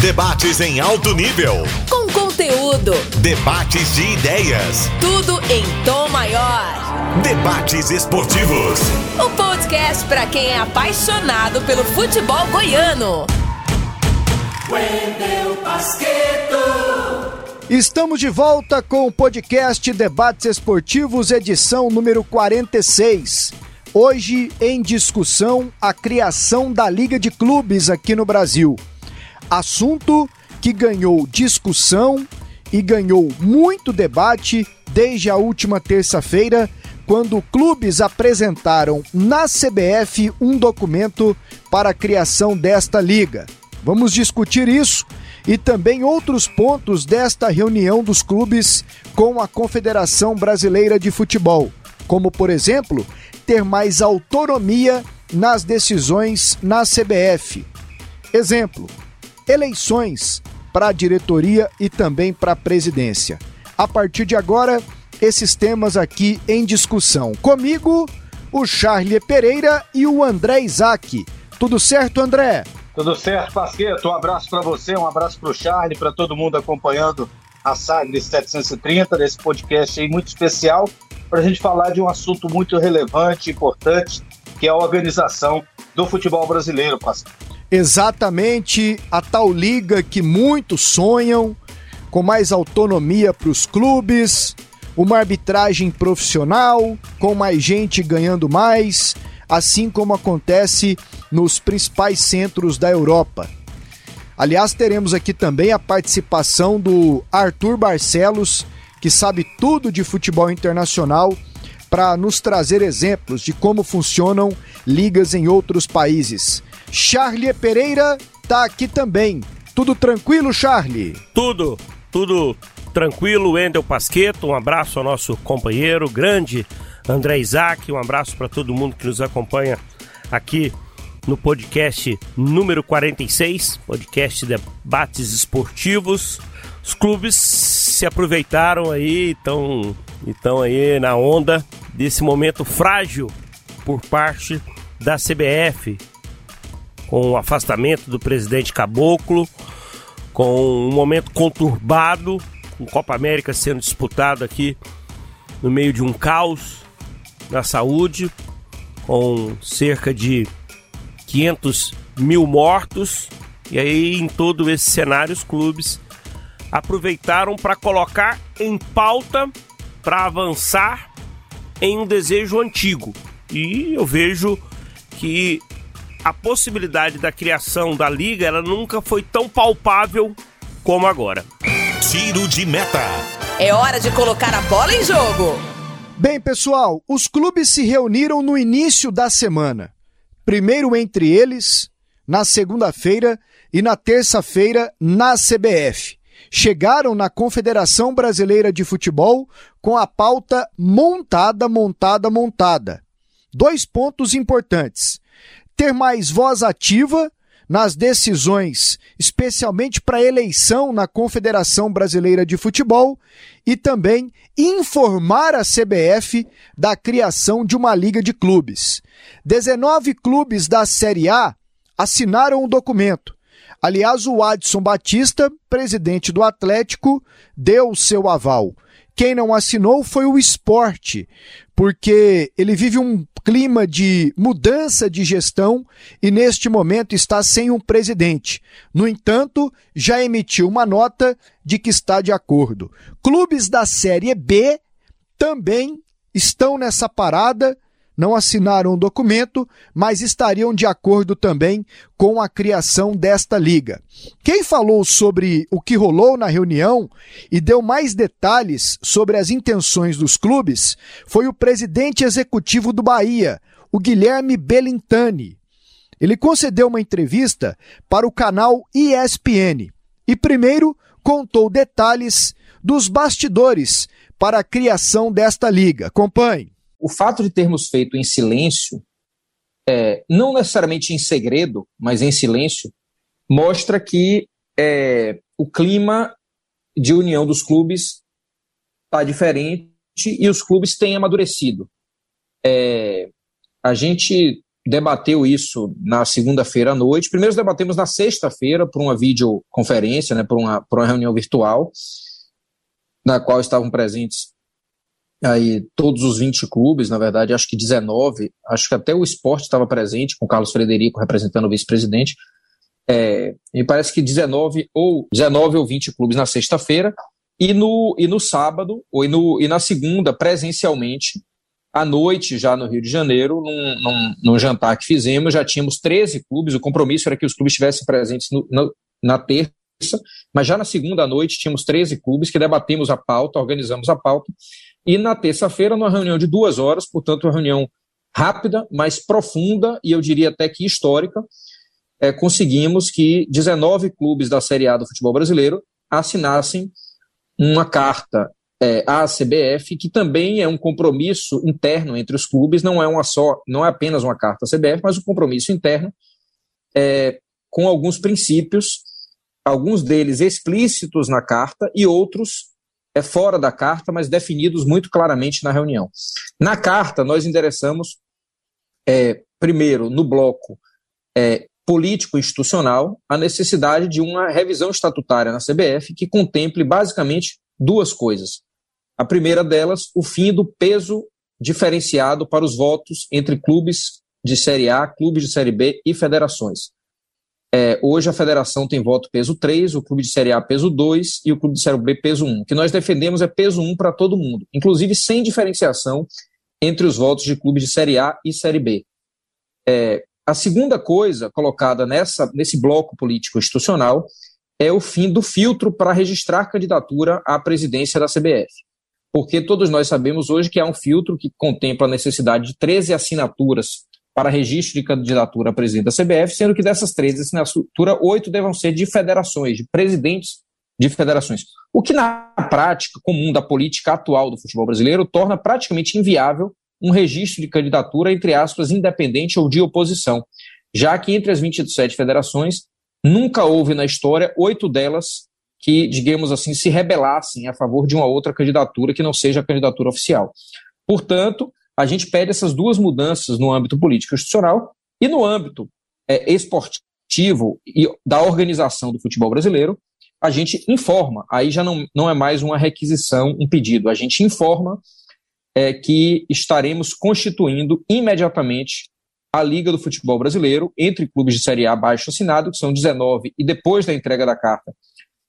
Debates em alto nível. Com conteúdo. Debates de ideias. Tudo em tom maior. Debates esportivos. O podcast para quem é apaixonado pelo futebol goiano. Wendel Basqueto. Estamos de volta com o podcast Debates Esportivos, edição número 46. Hoje em discussão a criação da Liga de Clubes aqui no Brasil. Assunto que ganhou discussão e ganhou muito debate desde a última terça-feira, quando clubes apresentaram na CBF um documento para a criação desta liga. Vamos discutir isso e também outros pontos desta reunião dos clubes com a Confederação Brasileira de Futebol, como, por exemplo, ter mais autonomia nas decisões na CBF. Exemplo: eleições para a diretoria e também para a presidência. A partir de agora, esses temas aqui em discussão. Comigo, o Charlie Pereira e o André Isaac. Tudo certo, André? Tudo certo, Pasqueto. Um abraço para você, um abraço para o Charlie, para todo mundo acompanhando a Sagres 730, desse podcast aí muito especial, para a gente falar de um assunto muito relevante, importante, que é a organização do futebol brasileiro, Pasqueto. Exatamente a tal liga que muitos sonham, com mais autonomia para os clubes, uma arbitragem profissional, com mais gente ganhando mais, assim como acontece nos principais centros da Europa. Aliás, teremos aqui também a participação do Arthur Barcelos, que sabe tudo de futebol internacional, para nos trazer exemplos de como funcionam ligas em outros países. Charlie Pereira tá aqui também. Tudo tranquilo, Charlie? Tudo, tudo tranquilo. Wendel Pasqueto, um abraço ao nosso companheiro, grande André Isaac, um abraço para todo mundo que nos acompanha aqui no podcast número 46, podcast Debates Esportivos. Os clubes se aproveitaram aí, estão estão aí na onda desse momento frágil por parte da CBF, com o afastamento do presidente Caboclo, com um momento conturbado, com Copa América sendo disputado aqui no meio de um caos na saúde, com cerca de 500 mil mortos. E aí, em todo esse cenário, os clubes aproveitaram para colocar em pauta, para avançar em um desejo antigo. E eu vejo que a possibilidade da criação da liga ela nunca foi tão palpável como agora. Tiro de meta. É hora de colocar a bola em jogo. Bem, pessoal, os clubes se reuniram no início da semana. Primeiro entre eles, na segunda-feira e na terça-feira na CBF. Chegaram na Confederação Brasileira de Futebol com a pauta montada, montada, montada. Dois pontos importantes: ter mais voz ativa nas decisões, especialmente para eleição na Confederação Brasileira de Futebol, e também informar a CBF da criação de uma liga de clubes. 19 clubes da Série A assinaram o documento. Aliás, o Adson Batista, presidente do Atlético, deu seu aval. Quem não assinou foi o esporte, porque ele vive um clima de mudança de gestão e neste momento está sem um presidente. No entanto, já emitiu uma nota de que está de acordo. Clubes da Série B também estão nessa parada não assinaram o documento, mas estariam de acordo também com a criação desta liga. Quem falou sobre o que rolou na reunião e deu mais detalhes sobre as intenções dos clubes foi o presidente executivo do Bahia, o Guilherme Belintani. Ele concedeu uma entrevista para o canal ESPN e primeiro contou detalhes dos bastidores para a criação desta liga. Acompanhe o fato de termos feito em silêncio, é, não necessariamente em segredo, mas em silêncio, mostra que é, o clima de união dos clubes está diferente e os clubes têm amadurecido. É, a gente debateu isso na segunda-feira à noite. Primeiro debatemos na sexta-feira por uma videoconferência, né, por, uma, por uma reunião virtual, na qual estavam presentes aí todos os 20 clubes, na verdade, acho que 19, acho que até o esporte estava presente, com o Carlos Frederico representando o vice-presidente. É, me parece que 19 ou 19 ou 20 clubes na sexta-feira, e no, e no sábado, ou e, no, e na segunda, presencialmente, à noite, já no Rio de Janeiro, num, num, num, jantar que fizemos, já tínhamos 13 clubes, o compromisso era que os clubes estivessem presentes no, no, na terça, mas já na segunda noite tínhamos 13 clubes que debatemos a pauta, organizamos a pauta, e na terça-feira, numa reunião de duas horas, portanto, uma reunião rápida, mas profunda, e eu diria até que histórica, é, conseguimos que 19 clubes da Série A do futebol brasileiro assinassem uma carta é, à CBF, que também é um compromisso interno entre os clubes, não é uma só, não é apenas uma carta à CBF, mas um compromisso interno é, com alguns princípios, alguns deles explícitos na carta e outros é fora da carta, mas definidos muito claramente na reunião. Na carta, nós endereçamos, é, primeiro, no bloco é, político-institucional, a necessidade de uma revisão estatutária na CBF que contemple basicamente duas coisas. A primeira delas, o fim do peso diferenciado para os votos entre clubes de Série A, clubes de Série B e federações. É, hoje a federação tem voto peso 3, o clube de Série A peso 2 e o clube de Série B peso 1. O que nós defendemos é peso 1 para todo mundo, inclusive sem diferenciação entre os votos de clubes de Série A e Série B. É, a segunda coisa colocada nessa, nesse bloco político institucional é o fim do filtro para registrar candidatura à presidência da CBF. Porque todos nós sabemos hoje que há um filtro que contempla a necessidade de 13 assinaturas para registro de candidatura a presidente da CBF, sendo que dessas 13 assinaturas, oito devam ser de federações, de presidentes de federações. O que, na prática comum da política atual do futebol brasileiro, torna praticamente inviável um registro de candidatura, entre aspas, independente ou de oposição, já que entre as 27 federações, nunca houve na história oito delas que, digamos assim, se rebelassem a favor de uma outra candidatura que não seja a candidatura oficial. Portanto, a gente pede essas duas mudanças no âmbito político institucional e no âmbito é, esportivo e da organização do futebol brasileiro, a gente informa, aí já não, não é mais uma requisição, um pedido, a gente informa é, que estaremos constituindo imediatamente a Liga do Futebol Brasileiro entre clubes de Série A baixo assinado, que são 19, e depois da entrega da carta,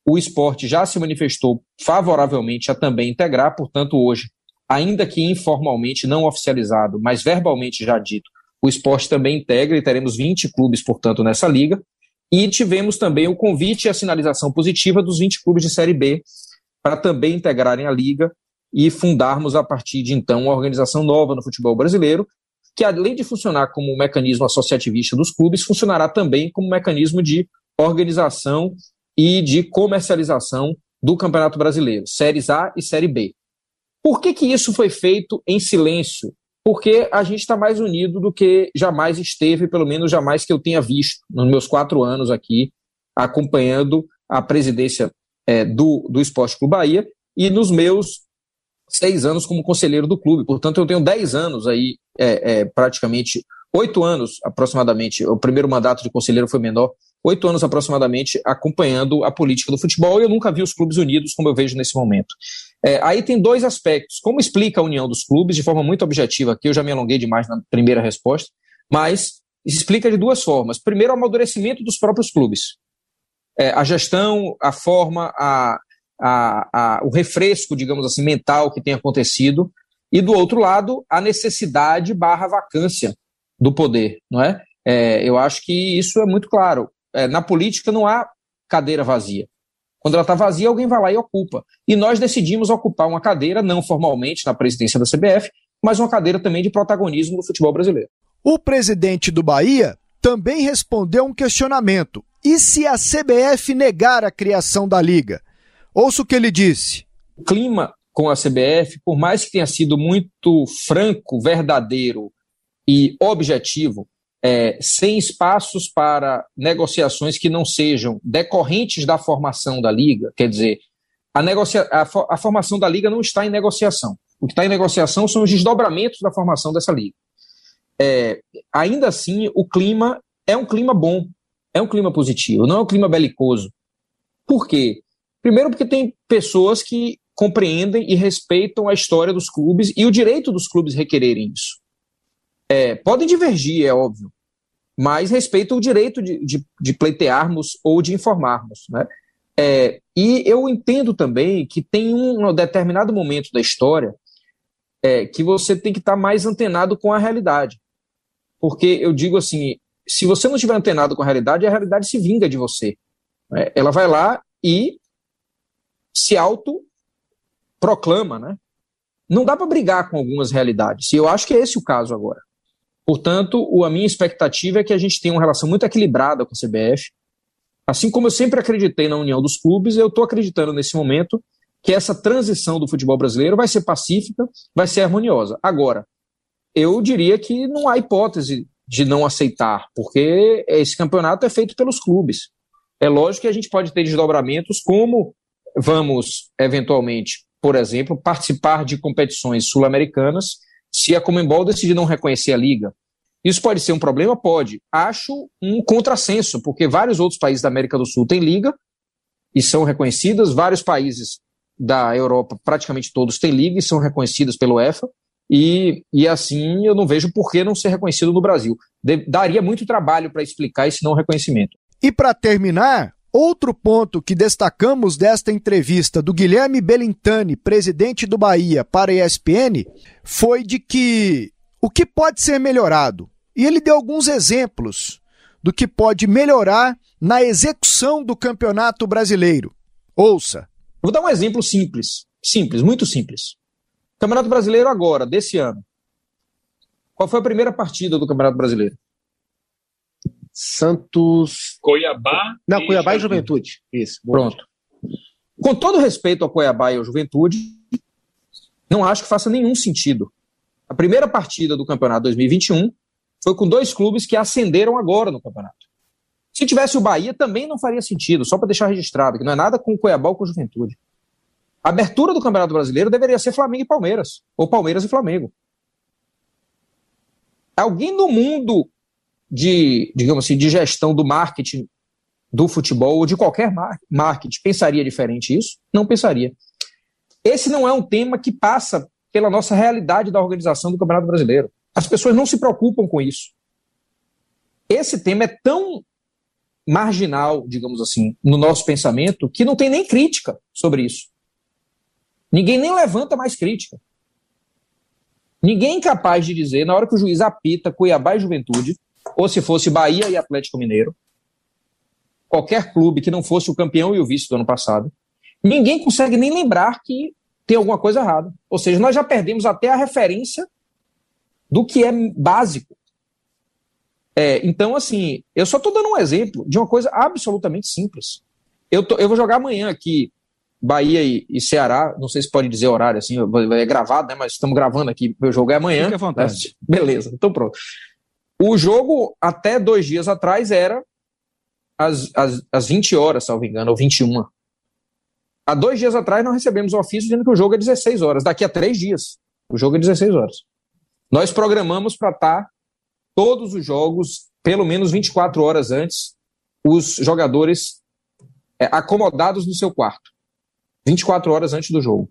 o esporte já se manifestou favoravelmente a também integrar, portanto, hoje ainda que informalmente não oficializado, mas verbalmente já dito, o esporte também integra e teremos 20 clubes, portanto, nessa liga. E tivemos também o convite e a sinalização positiva dos 20 clubes de Série B para também integrarem a liga e fundarmos a partir de então uma organização nova no futebol brasileiro, que além de funcionar como um mecanismo associativista dos clubes, funcionará também como um mecanismo de organização e de comercialização do Campeonato Brasileiro, séries A e Série B. Por que, que isso foi feito em silêncio? Porque a gente está mais unido do que jamais esteve, pelo menos jamais que eu tenha visto nos meus quatro anos aqui, acompanhando a presidência é, do, do Esporte Clube Bahia e nos meus seis anos como conselheiro do clube. Portanto, eu tenho dez anos aí, é, é, praticamente oito anos aproximadamente. O primeiro mandato de conselheiro foi menor, oito anos aproximadamente acompanhando a política do futebol e eu nunca vi os clubes unidos como eu vejo nesse momento. É, aí tem dois aspectos. Como explica a união dos clubes, de forma muito objetiva aqui, eu já me alonguei demais na primeira resposta, mas explica de duas formas. Primeiro, o amadurecimento dos próprios clubes. É, a gestão, a forma, a, a, a, o refresco, digamos assim, mental que tem acontecido. E do outro lado, a necessidade barra vacância do poder, não é? é eu acho que isso é muito claro. É, na política não há cadeira vazia. Quando ela está vazia, alguém vai lá e ocupa. E nós decidimos ocupar uma cadeira, não formalmente na presidência da CBF, mas uma cadeira também de protagonismo no futebol brasileiro. O presidente do Bahia também respondeu um questionamento. E se a CBF negar a criação da liga? Ouça o que ele disse. O clima com a CBF, por mais que tenha sido muito franco, verdadeiro e objetivo, é, sem espaços para negociações que não sejam decorrentes da formação da liga, quer dizer, a, negocia a, a formação da liga não está em negociação. O que está em negociação são os desdobramentos da formação dessa liga. é, ainda assim o clima é um clima bom, é um clima positivo, não é um clima belicoso. Por quê? Primeiro, porque tem pessoas que compreendem e respeitam a história dos clubes e o direito dos clubes requererem isso. É, podem divergir, é óbvio, mas respeitam o direito de, de, de pleitearmos ou de informarmos. Né? É, e eu entendo também que tem um determinado momento da história é, que você tem que estar mais antenado com a realidade. Porque eu digo assim: se você não estiver antenado com a realidade, a realidade se vinga de você. Né? Ela vai lá e se auto-proclama, né? Não dá para brigar com algumas realidades. E eu acho que é esse o caso agora. Portanto, a minha expectativa é que a gente tenha uma relação muito equilibrada com a CBF. Assim como eu sempre acreditei na união dos clubes, eu estou acreditando nesse momento que essa transição do futebol brasileiro vai ser pacífica, vai ser harmoniosa. Agora, eu diria que não há hipótese de não aceitar, porque esse campeonato é feito pelos clubes. É lógico que a gente pode ter desdobramentos, como vamos, eventualmente, por exemplo, participar de competições sul-americanas se a Comembol decidir não reconhecer a liga. Isso pode ser um problema? Pode. Acho um contrassenso, porque vários outros países da América do Sul têm liga e são reconhecidas, vários países da Europa, praticamente todos têm liga e são reconhecidas pelo EFA, e, e assim eu não vejo por que não ser reconhecido no Brasil. De, daria muito trabalho para explicar esse não reconhecimento. E para terminar, outro ponto que destacamos desta entrevista do Guilherme Belintani, presidente do Bahia, para a ESPN, foi de que o que pode ser melhorado. E ele deu alguns exemplos do que pode melhorar na execução do Campeonato Brasileiro. Ouça. Vou dar um exemplo simples, simples, muito simples. Campeonato Brasileiro agora, desse ano. Qual foi a primeira partida do Campeonato Brasileiro? Santos. Cuiabá. Não, e Cuiabá e Juventude. Isso. Pronto. Com todo respeito ao Cuiabá e ao Juventude, não acho que faça nenhum sentido. A primeira partida do Campeonato 2021 foi com dois clubes que ascenderam agora no campeonato. Se tivesse o Bahia, também não faria sentido, só para deixar registrado, que não é nada com o Cuiabá ou com o Juventude. A abertura do Campeonato Brasileiro deveria ser Flamengo e Palmeiras, ou Palmeiras e Flamengo. Alguém no mundo de, digamos assim, de gestão do marketing do futebol ou de qualquer marketing pensaria diferente isso? Não pensaria. Esse não é um tema que passa pela nossa realidade da organização do Campeonato Brasileiro. As pessoas não se preocupam com isso. Esse tema é tão marginal, digamos assim, no nosso pensamento, que não tem nem crítica sobre isso. Ninguém nem levanta mais crítica. Ninguém é incapaz de dizer, na hora que o juiz apita Cuiabá e Juventude, ou se fosse Bahia e Atlético Mineiro, qualquer clube que não fosse o campeão e o vice do ano passado, ninguém consegue nem lembrar que tem alguma coisa errada. Ou seja, nós já perdemos até a referência do que é básico. É, então, assim, eu só estou dando um exemplo de uma coisa absolutamente simples. Eu, tô, eu vou jogar amanhã aqui Bahia e, e, Ceará, não sei se pode dizer horário assim, é gravado, né? Mas estamos gravando aqui, meu jogo é amanhã. Fique à vontade. Né? Beleza, então pronto. O jogo, até dois dias atrás, era às, às, às 20 horas, me engano, ou 21. Há dois dias atrás, nós recebemos o ofício dizendo que o jogo é 16 horas. Daqui a três dias, o jogo é 16 horas. Nós programamos para estar tá todos os jogos, pelo menos 24 horas antes, os jogadores é, acomodados no seu quarto. 24 horas antes do jogo.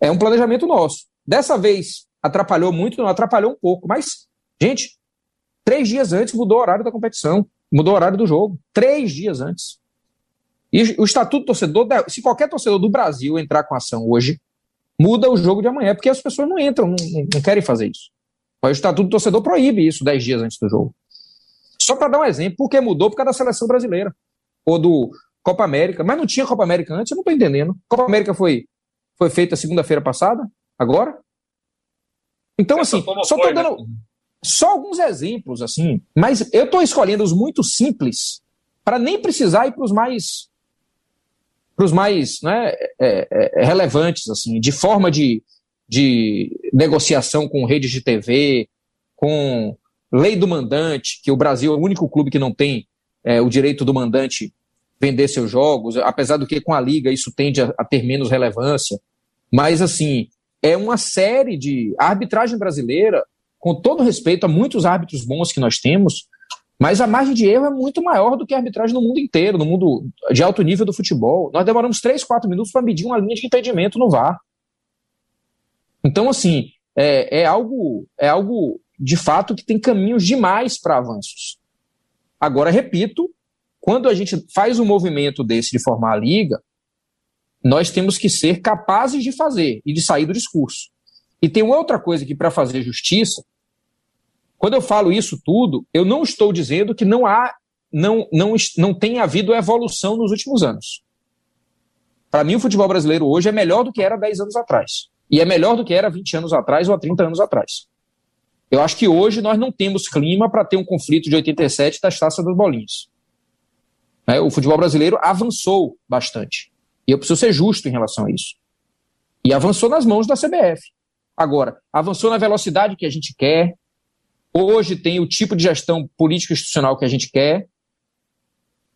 É um planejamento nosso. Dessa vez, atrapalhou muito, não atrapalhou um pouco, mas, gente, três dias antes mudou o horário da competição, mudou o horário do jogo. Três dias antes. E o Estatuto Torcedor, se qualquer torcedor do Brasil entrar com ação hoje, muda o jogo de amanhã, porque as pessoas não entram, não, não querem fazer isso. O Estatuto do Torcedor proíbe isso dez dias antes do jogo. Só para dar um exemplo, por que mudou? Por causa da seleção brasileira. Ou do Copa América. Mas não tinha Copa América antes, eu não estou entendendo. Copa América foi, foi feita segunda-feira passada? Agora? Então, assim, só estou dando né? Só alguns exemplos, assim. Mas eu estou escolhendo os muito simples para nem precisar ir para os mais para os mais né, é, é, é, relevantes, assim, de forma de, de negociação com redes de TV, com lei do mandante, que o Brasil é o único clube que não tem é, o direito do mandante vender seus jogos, apesar do que com a liga isso tende a, a ter menos relevância. Mas, assim, é uma série de. A arbitragem brasileira com todo respeito a muitos árbitros bons que nós temos, mas a margem de erro é muito maior do que a arbitragem no mundo inteiro, no mundo de alto nível do futebol. Nós demoramos 3, 4 minutos para medir uma linha de impedimento no VAR. Então, assim, é, é, algo, é algo de fato que tem caminhos demais para avanços. Agora, repito, quando a gente faz um movimento desse de formar a liga, nós temos que ser capazes de fazer e de sair do discurso. E tem outra coisa que, para fazer justiça, quando eu falo isso tudo, eu não estou dizendo que não há, não, não, não tem havido evolução nos últimos anos. Para mim, o futebol brasileiro hoje é melhor do que era 10 anos atrás. E é melhor do que era 20 anos atrás ou há 30 anos atrás. Eu acho que hoje nós não temos clima para ter um conflito de 87 das taças das bolinhas. Né? O futebol brasileiro avançou bastante. E eu preciso ser justo em relação a isso. E avançou nas mãos da CBF. Agora, avançou na velocidade que a gente quer, Hoje tem o tipo de gestão política institucional que a gente quer.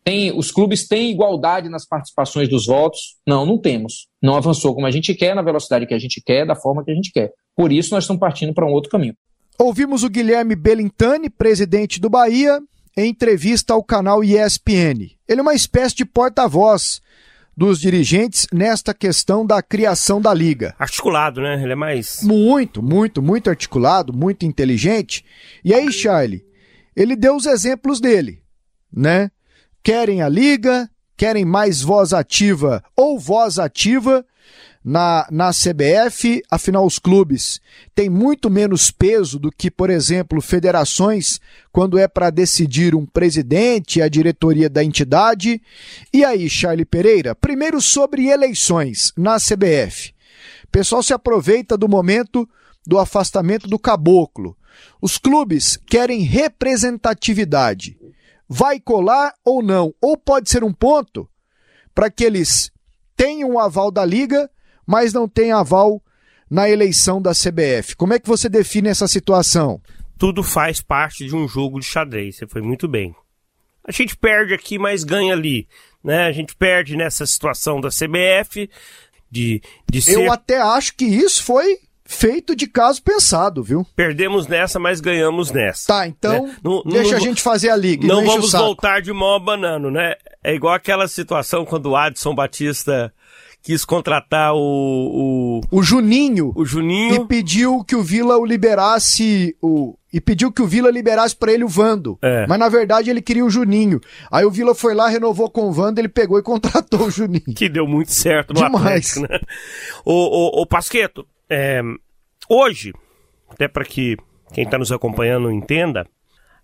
Tem, os clubes têm igualdade nas participações dos votos? Não, não temos. Não avançou como a gente quer, na velocidade que a gente quer, da forma que a gente quer. Por isso, nós estamos partindo para um outro caminho. Ouvimos o Guilherme Belintani, presidente do Bahia, em entrevista ao canal ESPN. Ele é uma espécie de porta-voz dos dirigentes nesta questão da criação da liga. Articulado, né? Ele é mais. Muito, muito, muito articulado, muito inteligente. E aí, Charlie, ele deu os exemplos dele, né? Querem a liga, querem mais voz ativa ou voz ativa na, na CBF, afinal, os clubes têm muito menos peso do que, por exemplo, federações, quando é para decidir um presidente a diretoria da entidade. E aí, Charlie Pereira, primeiro sobre eleições na CBF. O pessoal se aproveita do momento do afastamento do caboclo. Os clubes querem representatividade. Vai colar ou não? Ou pode ser um ponto para que eles tenham o aval da liga mas não tem aval na eleição da CBF. Como é que você define essa situação? Tudo faz parte de um jogo de xadrez, você foi muito bem. A gente perde aqui, mas ganha ali. Né? A gente perde nessa situação da CBF de, de ser... Eu até acho que isso foi feito de caso pensado, viu? Perdemos nessa, mas ganhamos nessa. Tá, então né? não, deixa não, a gente fazer a liga. Não, vamos voltar de mó banano, né? É igual aquela situação quando o Adson Batista quis contratar o, o. O Juninho. O Juninho. E pediu que o Vila o liberasse. O, e pediu que o Vila liberasse para ele o Vando. É. Mas na verdade ele queria o Juninho. Aí o Vila foi lá, renovou com o Vando, ele pegou e contratou o Juninho. Que deu muito certo no Demais. Atlético, né? O, o, o Pasqueto, é, hoje, até para que quem está nos acompanhando entenda,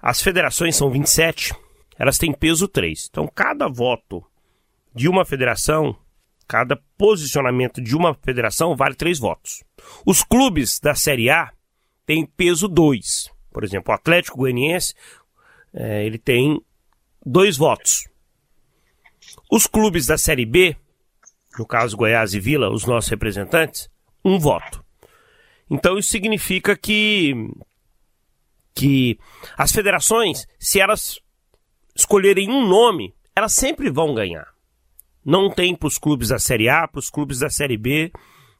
as federações são 27, elas têm peso 3. Então cada voto de uma federação Cada posicionamento de uma federação vale três votos. Os clubes da Série A têm peso 2. Por exemplo, o Atlético Goianiense é, ele tem dois votos. Os clubes da Série B, no caso Goiás e Vila, os nossos representantes, um voto. Então isso significa que que as federações, se elas escolherem um nome, elas sempre vão ganhar. Não tem para os clubes da Série A, para os clubes da Série B.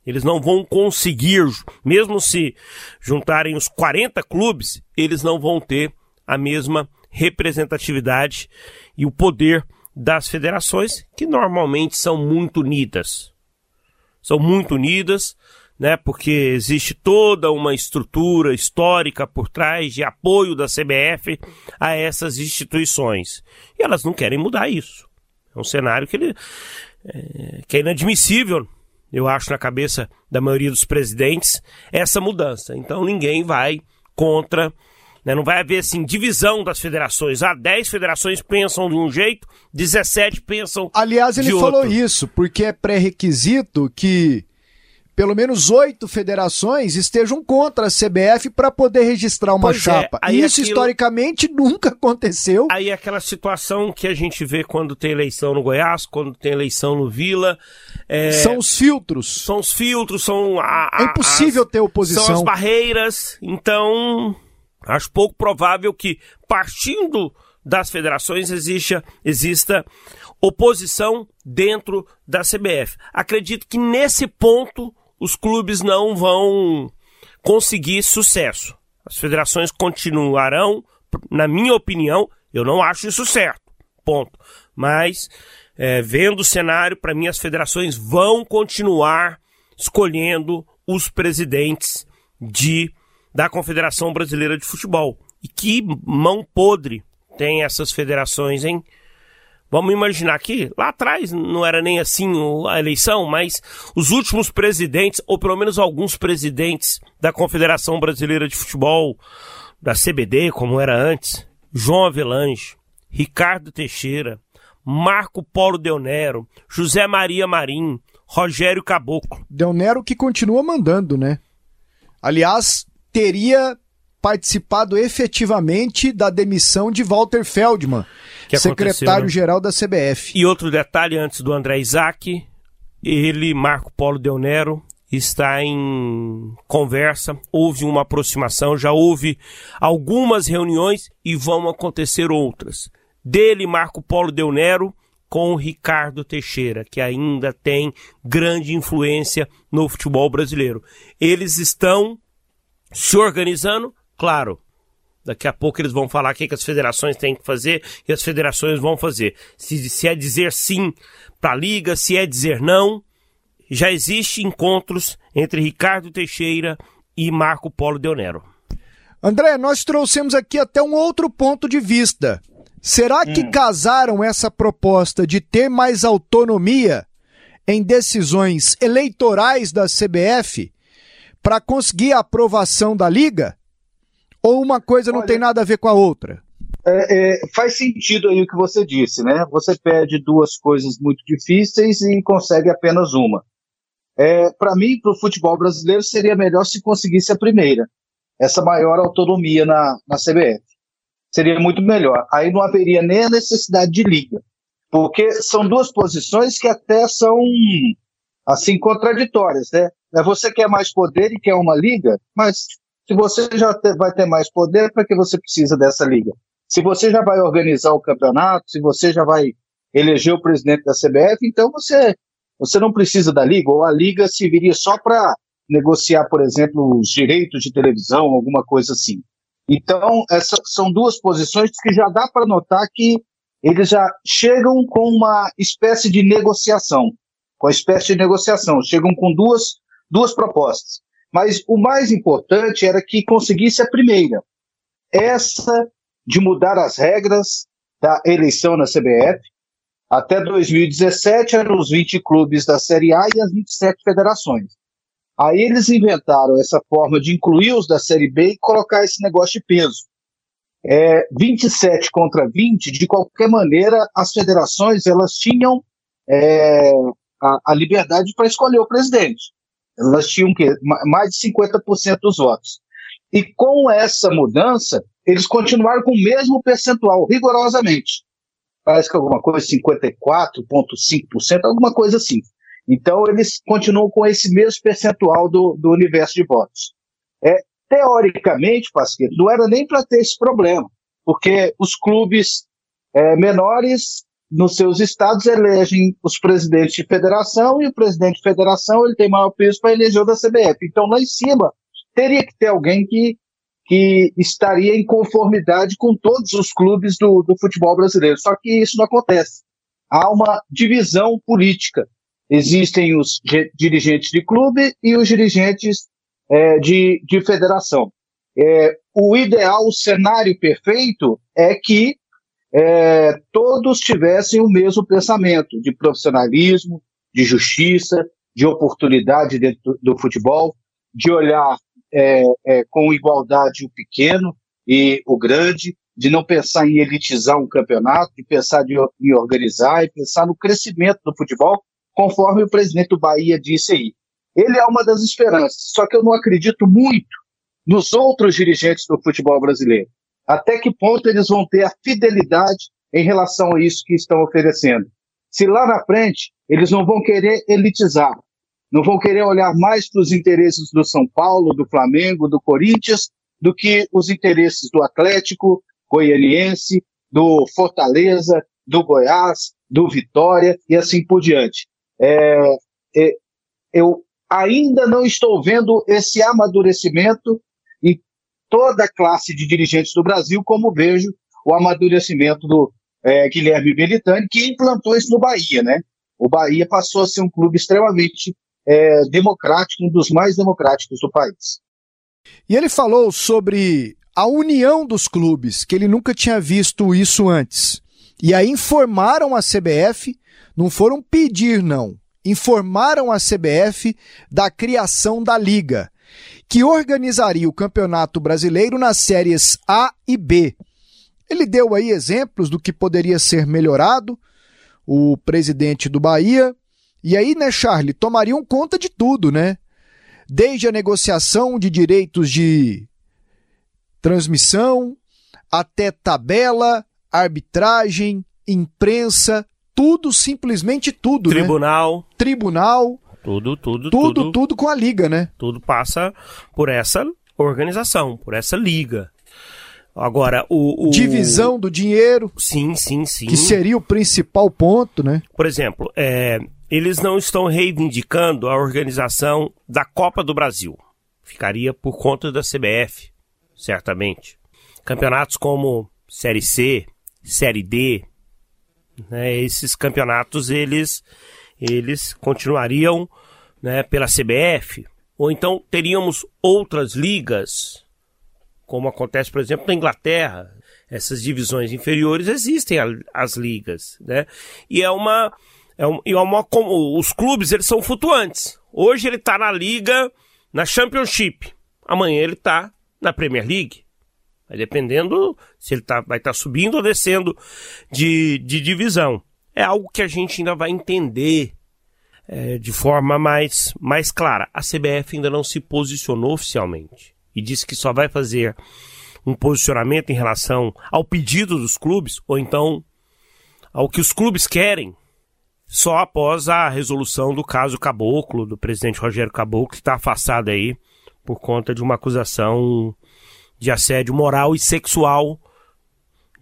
Eles não vão conseguir, mesmo se juntarem os 40 clubes, eles não vão ter a mesma representatividade e o poder das federações, que normalmente são muito unidas. São muito unidas, né, porque existe toda uma estrutura histórica por trás de apoio da CBF a essas instituições. E elas não querem mudar isso. É um cenário que, ele, é, que é inadmissível, eu acho, na cabeça da maioria dos presidentes, essa mudança. Então ninguém vai contra. Né, não vai haver assim divisão das federações. Ah, 10 federações pensam de um jeito, 17 pensam. Aliás, ele falou isso, porque é pré-requisito que pelo menos oito federações estejam contra a CBF para poder registrar uma pois é, chapa. É, Isso aquilo... historicamente nunca aconteceu. Aí aquela situação que a gente vê quando tem eleição no Goiás, quando tem eleição no Vila. É... São os filtros. São os filtros, são. A, a, é impossível as, ter oposição. São as barreiras. Então, acho pouco provável que, partindo das federações, exista, exista oposição dentro da CBF. Acredito que nesse ponto os clubes não vão conseguir sucesso. As federações continuarão, na minha opinião, eu não acho isso certo. Ponto. Mas, é, vendo o cenário, para mim as federações vão continuar escolhendo os presidentes de da Confederação Brasileira de Futebol. E que mão podre tem essas federações, hein? Vamos imaginar que lá atrás não era nem assim a eleição, mas os últimos presidentes, ou pelo menos alguns presidentes da Confederação Brasileira de Futebol, da CBD, como era antes, João Avelange, Ricardo Teixeira, Marco Polo Deonero, José Maria Marim, Rogério Caboclo. Deonero que continua mandando, né? Aliás, teria participado efetivamente da demissão de Walter Feldman, secretário-geral da CBF. E outro detalhe antes do André Isaac, ele, Marco Polo Deonero, está em conversa, houve uma aproximação, já houve algumas reuniões e vão acontecer outras. Dele, Marco Polo Deonero, com Ricardo Teixeira, que ainda tem grande influência no futebol brasileiro. Eles estão se organizando Claro, daqui a pouco eles vão falar o que, que as federações têm que fazer e as federações vão fazer. Se, se é dizer sim para a liga, se é dizer não. Já existe encontros entre Ricardo Teixeira e Marco Polo Deonero. André, nós trouxemos aqui até um outro ponto de vista. Será que hum. casaram essa proposta de ter mais autonomia em decisões eleitorais da CBF para conseguir a aprovação da liga? Ou uma coisa não Olha, tem nada a ver com a outra? É, é, faz sentido aí o que você disse, né? Você pede duas coisas muito difíceis e consegue apenas uma. É, para mim, para o futebol brasileiro, seria melhor se conseguisse a primeira, essa maior autonomia na, na CBF. Seria muito melhor. Aí não haveria nem a necessidade de liga, porque são duas posições que até são assim contraditórias, né? Você quer mais poder e quer uma liga, mas se você já vai ter mais poder, para que você precisa dessa liga? Se você já vai organizar o campeonato, se você já vai eleger o presidente da CBF, então você, você não precisa da liga, ou a liga serviria só para negociar, por exemplo, os direitos de televisão, alguma coisa assim. Então, essas são duas posições que já dá para notar que eles já chegam com uma espécie de negociação, com a espécie de negociação, chegam com duas, duas propostas. Mas o mais importante era que conseguisse a primeira, essa de mudar as regras da eleição na CBF. Até 2017 eram os 20 clubes da Série A e as 27 federações. Aí eles inventaram essa forma de incluir os da Série B e colocar esse negócio de peso. É, 27 contra 20, de qualquer maneira, as federações elas tinham é, a, a liberdade para escolher o presidente. Elas tinham que mais de 50% dos votos. E com essa mudança, eles continuaram com o mesmo percentual, rigorosamente. Parece que alguma coisa, 54,5%, alguma coisa assim. Então, eles continuam com esse mesmo percentual do, do universo de votos. É, teoricamente, Pasqueiro, não era nem para ter esse problema, porque os clubes é, menores nos seus estados elegem os presidentes de federação e o presidente de federação ele tem maior peso para eleger o da CBF. Então lá em cima teria que ter alguém que, que estaria em conformidade com todos os clubes do, do futebol brasileiro. Só que isso não acontece. Há uma divisão política. Existem os dirigentes de clube e os dirigentes é, de, de federação. É, o ideal, o cenário perfeito é que é, todos tivessem o mesmo pensamento de profissionalismo, de justiça, de oportunidade dentro do, futebol, de olhar é, é, com igualdade o pequeno e o grande, de não pensar em elitizar um campeonato, de pensar de, em organizar e pensar no crescimento do futebol, conforme o presidente do Bahia disse aí. Ele é uma das esperanças, só que eu não acredito muito nos outros dirigentes do futebol brasileiro até que ponto eles vão ter a fidelidade em relação a isso que estão oferecendo. Se lá na frente eles não vão querer elitizar, não vão querer olhar mais para os interesses do São Paulo, do Flamengo, do Corinthians, do que os interesses do Atlético Goianiense, do Fortaleza, do Goiás, do Vitória e assim por diante. É, é, eu ainda não estou vendo esse amadurecimento toda a classe de dirigentes do Brasil, como vejo o amadurecimento do é, Guilherme Belitani, que implantou isso no Bahia, né? O Bahia passou a ser um clube extremamente é, democrático, um dos mais democráticos do país. E ele falou sobre a união dos clubes, que ele nunca tinha visto isso antes. E aí informaram a CBF, não foram pedir, não. Informaram a CBF da criação da liga, que organizaria o Campeonato Brasileiro nas séries A e B. Ele deu aí exemplos do que poderia ser melhorado, o presidente do Bahia. E aí, né, Charlie, tomariam conta de tudo, né? Desde a negociação de direitos de transmissão, até tabela, arbitragem, imprensa, tudo, simplesmente tudo? Tribunal. Né? Tribunal. Tudo, tudo, tudo. Tudo, tudo com a liga, né? Tudo passa por essa organização, por essa liga. Agora, o, o, Divisão do dinheiro. Sim, sim, sim. Que seria o principal ponto, né? Por exemplo, é, eles não estão reivindicando a organização da Copa do Brasil. Ficaria por conta da CBF, certamente. Campeonatos como Série C, Série D, né, esses campeonatos eles, eles continuariam né, pela CBF. Ou então teríamos outras ligas como acontece, por exemplo, na Inglaterra. Essas divisões inferiores existem as ligas, né? E é uma, é, um, é uma os clubes eles são flutuantes. Hoje ele está na liga, na Championship. Amanhã ele está na Premier League. Vai dependendo se ele tá, vai estar tá subindo ou descendo de, de divisão. É algo que a gente ainda vai entender é, de forma mais, mais clara. A CBF ainda não se posicionou oficialmente e disse que só vai fazer um posicionamento em relação ao pedido dos clubes, ou então ao que os clubes querem, só após a resolução do caso Caboclo, do presidente Rogério Caboclo, que está afastado aí por conta de uma acusação de assédio moral e sexual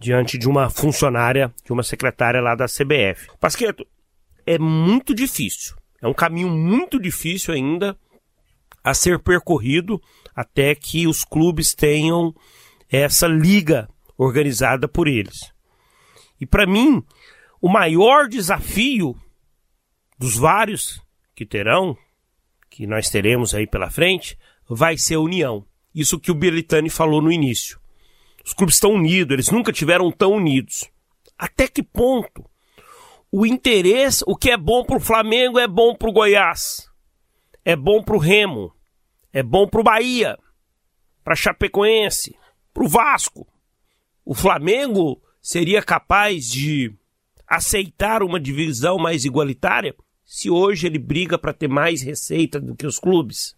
diante de uma funcionária, de uma secretária lá da CBF. Pasqueto, é muito difícil. É um caminho muito difícil ainda a ser percorrido até que os clubes tenham essa liga organizada por eles. E para mim, o maior desafio dos vários que terão, que nós teremos aí pela frente, vai ser a união. Isso que o Bertani falou no início. Os clubes estão unidos, eles nunca tiveram tão unidos. Até que ponto o interesse, o que é bom para o Flamengo é bom para o Goiás, é bom para o Remo, é bom para o Bahia, para Chapecoense, para o Vasco. O Flamengo seria capaz de aceitar uma divisão mais igualitária se hoje ele briga para ter mais receita do que os clubes.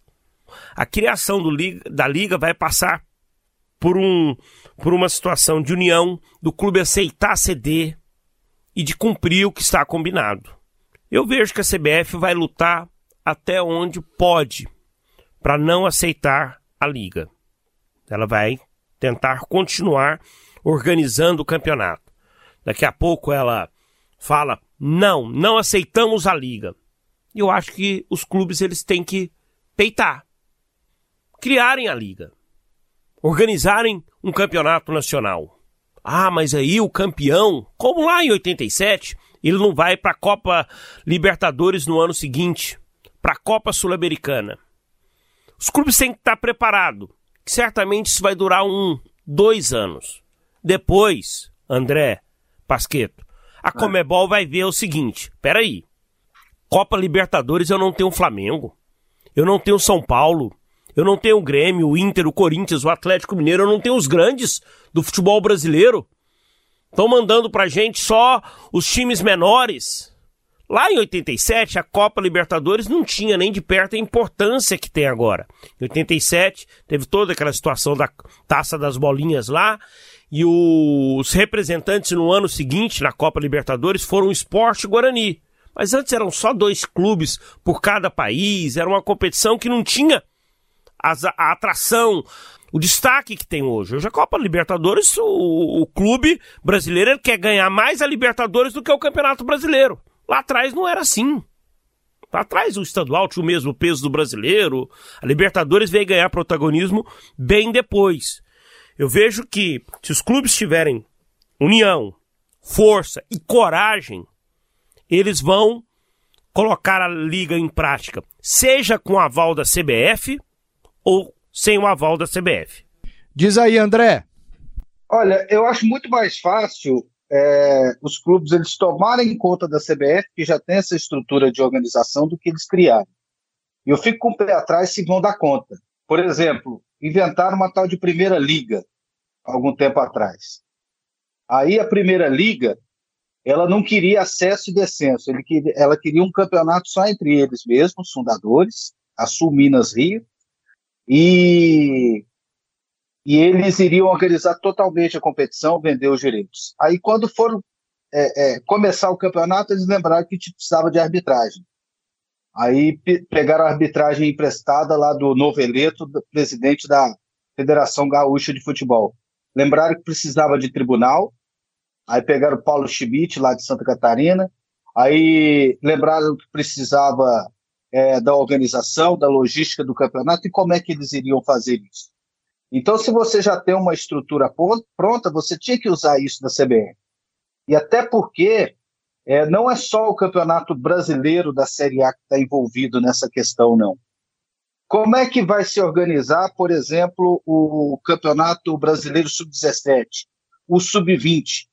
A criação liga, da liga vai passar por, um, por uma situação de união do clube aceitar ceder e de cumprir o que está combinado. Eu vejo que a CBF vai lutar até onde pode para não aceitar a liga. Ela vai tentar continuar organizando o campeonato. Daqui a pouco ela fala: "Não, não aceitamos a liga". E eu acho que os clubes eles têm que peitar, criarem a liga, organizarem um campeonato nacional. Ah, mas aí o campeão, como lá em 87, ele não vai para a Copa Libertadores no ano seguinte, para a Copa Sul-Americana. Os clubes têm que estar preparados. Certamente isso vai durar um, dois anos. Depois, André Pasqueto, a Comebol vai ver o seguinte: peraí, Copa Libertadores eu não tenho Flamengo, eu não tenho São Paulo, eu não tenho o Grêmio, o Inter, o Corinthians, o Atlético Mineiro, eu não tenho os grandes do futebol brasileiro. Estão mandando pra gente só os times menores. Lá em 87, a Copa Libertadores não tinha nem de perto a importância que tem agora. Em 87, teve toda aquela situação da taça das bolinhas lá, e os representantes no ano seguinte, na Copa Libertadores, foram o Esporte Guarani. Mas antes eram só dois clubes por cada país, era uma competição que não tinha a atração, o destaque que tem hoje. Hoje a Copa Libertadores, o, o clube brasileiro quer ganhar mais a Libertadores do que o Campeonato Brasileiro. Lá atrás não era assim. Lá atrás o estadual tinha o mesmo peso do brasileiro. A Libertadores veio ganhar protagonismo bem depois. Eu vejo que se os clubes tiverem união, força e coragem, eles vão colocar a liga em prática, seja com aval da CBF ou sem o aval da CBF. Diz aí, André. Olha, eu acho muito mais fácil é, os clubes eles tomarem conta da CBF, que já tem essa estrutura de organização, do que eles criarem. E eu fico com o pé atrás se vão dar conta. Por exemplo, inventaram uma tal de Primeira Liga, algum tempo atrás. Aí a Primeira Liga, ela não queria acesso e descenso, ele queria, ela queria um campeonato só entre eles mesmos, fundadores, a Sul Minas Rio, e, e eles iriam organizar totalmente a competição, vender os direitos. Aí quando foram é, é, começar o campeonato, eles lembraram que precisava de arbitragem. Aí pegaram a arbitragem emprestada lá do Noveleto, do presidente da Federação Gaúcha de Futebol. Lembraram que precisava de tribunal, aí pegaram o Paulo Schmidt, lá de Santa Catarina, aí lembraram que precisava é, da organização, da logística do campeonato e como é que eles iriam fazer isso. Então, se você já tem uma estrutura pronta, você tinha que usar isso da CBN. E até porque é, não é só o campeonato brasileiro da Série A que está envolvido nessa questão, não. Como é que vai se organizar, por exemplo, o Campeonato Brasileiro Sub-17, o Sub-20,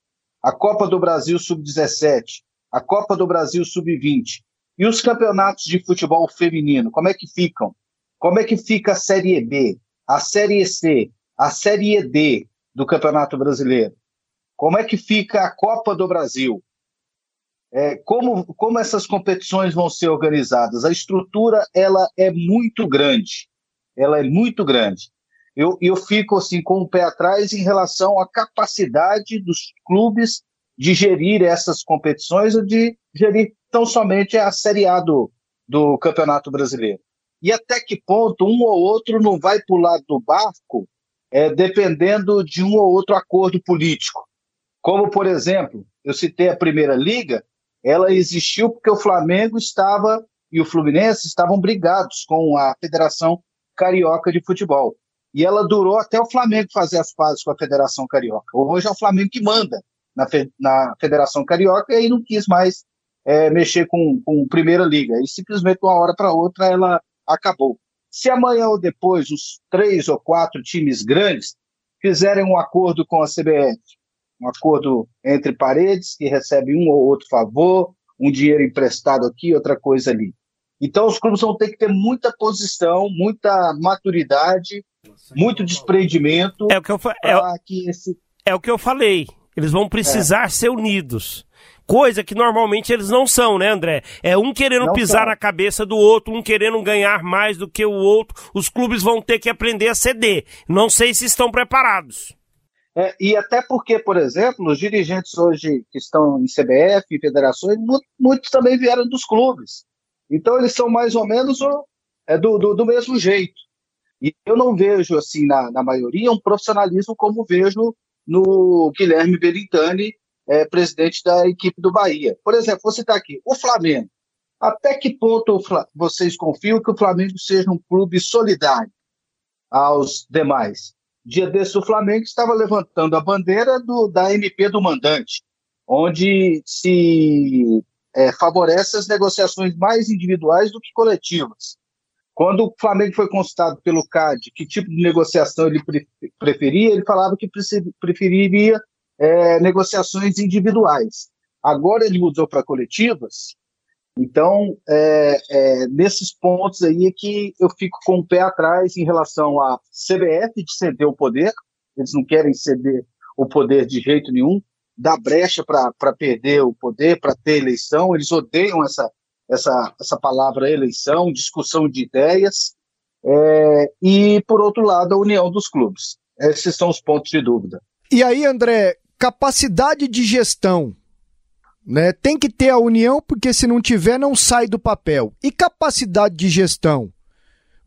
a Copa do Brasil Sub-17, a Copa do Brasil Sub-20 e os campeonatos de futebol feminino? Como é que ficam? Como é que fica a Série B, a Série C, a Série D do Campeonato Brasileiro? Como é que fica a Copa do Brasil? é, como, como essas competições vão ser organizadas. A estrutura ela é muito grande, ela é muito grande. Eu, eu fico assim com o pé atrás em relação à capacidade dos clubes de gerir essas competições ou de gerir tão somente a Série A do, do Campeonato Brasileiro. E até que ponto um ou outro não vai pular do barco é, dependendo de um ou outro acordo político. Como, por exemplo, eu citei a Primeira Liga, ela existiu porque o Flamengo estava e o Fluminense estavam brigados com a Federação Carioca de Futebol. E ela durou até o Flamengo fazer as pazes com a Federação Carioca. Hoje é o Flamengo que manda na, na Federação Carioca e não quis mais é, mexer com, com Primeira Liga. E simplesmente, uma hora para outra, ela acabou. Se amanhã ou depois os três ou quatro times grandes fizerem um acordo com a CBF um acordo entre paredes, que recebe um ou outro favor, um dinheiro emprestado aqui, outra coisa ali. Então, os clubes vão ter que ter muita posição, muita maturidade, muito desprendimento. É o que eu, é, que esse... é o que eu falei. Eles vão precisar é. ser unidos. Coisa que normalmente eles não são, né, André? É um querendo não pisar são. na cabeça do outro, um querendo ganhar mais do que o outro. Os clubes vão ter que aprender a ceder. Não sei se estão preparados. É, e até porque, por exemplo, os dirigentes hoje que estão em CBF e federações, muitos também vieram dos clubes. Então, eles são mais ou menos é, do, do, do, mesmo jeito. E eu não vejo, assim, na, na maioria, um profissionalismo como vejo no Guilherme Belintani, é, presidente da equipe do Bahia. Por exemplo, você está aqui, o Flamengo. Até que ponto vocês confiam que o Flamengo seja um clube solidário aos demais? dia desse o Flamengo estava levantando a bandeira do, da MP do mandante, onde se é, favorece as negociações mais individuais do que coletivas. Quando o Flamengo foi consultado pelo CAD que tipo de negociação ele preferia, ele falava que preferiria é, negociações individuais. Agora ele mudou para coletivas, então, é, é, nesses pontos aí é que eu fico com o pé atrás em relação à CBF de ceder o poder, eles não querem ceder o poder de jeito nenhum, dar brecha para perder o poder, para ter eleição, eles odeiam essa, essa, essa palavra eleição, discussão de ideias, é, e, por outro lado, a união dos clubes. Esses são os pontos de dúvida. E aí, André, capacidade de gestão né? Tem que ter a união, porque se não tiver, não sai do papel. E capacidade de gestão?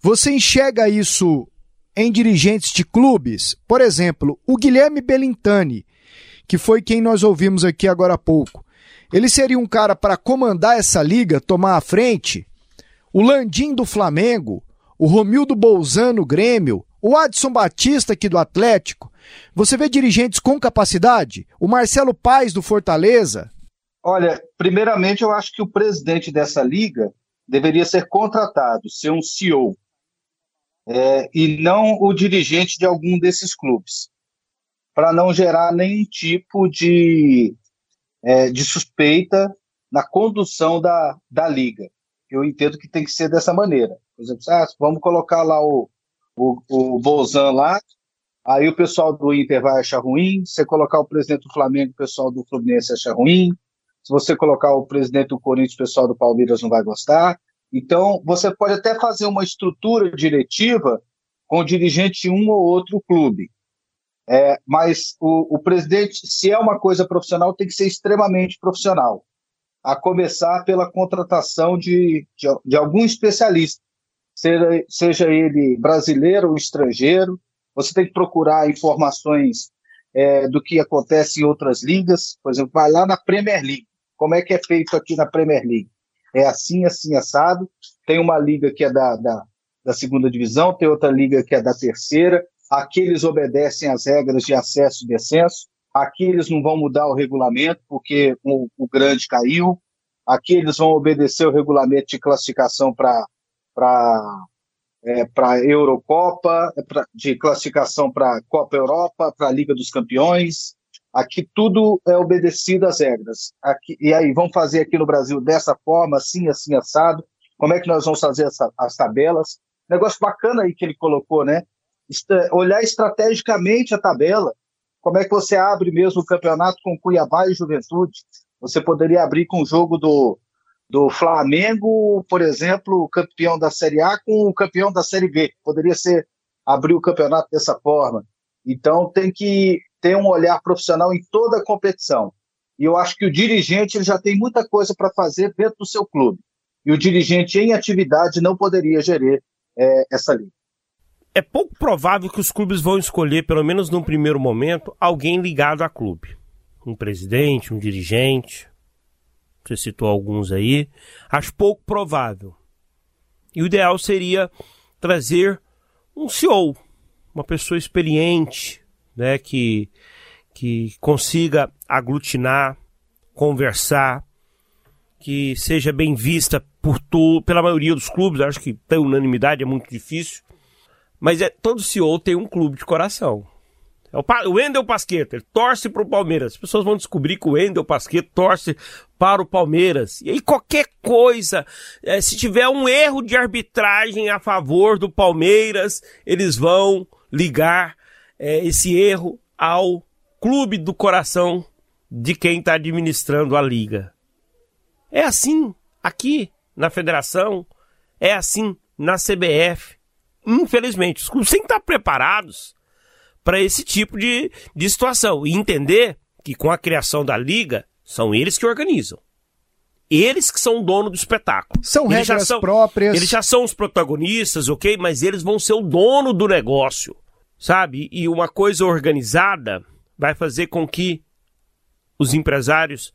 Você enxerga isso em dirigentes de clubes? Por exemplo, o Guilherme Belintani, que foi quem nós ouvimos aqui agora há pouco. Ele seria um cara para comandar essa liga, tomar a frente? O Landim do Flamengo, o Romildo Bolzano Grêmio, o Adson Batista aqui do Atlético, Você vê dirigentes com capacidade? O Marcelo Paes do Fortaleza? Olha, primeiramente eu acho que o presidente dessa liga deveria ser contratado, ser um CEO, é, e não o dirigente de algum desses clubes, para não gerar nenhum tipo de, é, de suspeita na condução da, da liga. Eu entendo que tem que ser dessa maneira. Por exemplo, ah, vamos colocar lá o, o, o Bolzan lá, aí o pessoal do Inter vai achar ruim, você colocar o presidente do Flamengo, o pessoal do Fluminense acha ruim, se você colocar o presidente do Corinthians, o pessoal do Palmeiras não vai gostar. Então, você pode até fazer uma estrutura diretiva com dirigente de um ou outro clube. É, mas o, o, presidente, se é uma coisa profissional, tem que ser extremamente profissional. A começar pela contratação de, de, de algum especialista, seja, seja, ele brasileiro ou estrangeiro. Você tem que procurar informações é, do que acontece em outras ligas. Por exemplo, vai lá na Premier League. Como é que é feito aqui na Premier League? É assim, assim, assado. Tem uma liga que é da, da, da segunda divisão, tem outra liga que é da terceira. Aqui eles obedecem às regras de acesso e descenso. Aqui eles não vão mudar o regulamento, porque o, o grande caiu. Aqui eles vão obedecer o regulamento de classificação para é, para Eurocopa, pra, de classificação para Copa Europa, para a Liga dos Campeões. Aqui tudo é obedecido às regras. Aqui, e aí, vamos fazer aqui no Brasil dessa forma, assim, assim, assado. Como é que nós vamos fazer essa, as tabelas? Negócio bacana aí que ele colocou, né? Olhar estrategicamente a tabela. Como é que você abre mesmo o campeonato com Cuiabá e Juventude? Você poderia abrir com o jogo do, do Flamengo, por exemplo, campeão da Série A com o campeão da Série B. Poderia ser abrir o campeonato dessa forma. Então tem que ter um olhar profissional em toda a competição. E eu acho que o dirigente ele já tem muita coisa para fazer dentro do seu clube. E o dirigente em atividade não poderia gerir é, essa liga. É pouco provável que os clubes vão escolher, pelo menos num primeiro momento, alguém ligado a clube. Um presidente, um dirigente. Você citou alguns aí. Acho pouco provável. E o ideal seria trazer um CEO, uma pessoa experiente, né, que, que consiga aglutinar, conversar, que seja bem vista por tu, pela maioria dos clubes. Acho que ter unanimidade é muito difícil. Mas é, todo CEO tem um clube de coração. É o, o Wendel Pasqueta, ele torce para o Palmeiras. As pessoas vão descobrir que o Wendel Pasqueta torce para o Palmeiras. E aí qualquer coisa, é, se tiver um erro de arbitragem a favor do Palmeiras, eles vão ligar é, esse erro ao clube do coração de quem está administrando a liga. É assim aqui na federação, é assim na CBF. Infelizmente, os clubes têm que estar preparados para esse tipo de, de situação e entender que com a criação da liga são eles que organizam. Eles que são o dono do espetáculo. São eles regras são, próprias. Eles já são os protagonistas, ok? Mas eles vão ser o dono do negócio sabe? E uma coisa organizada vai fazer com que os empresários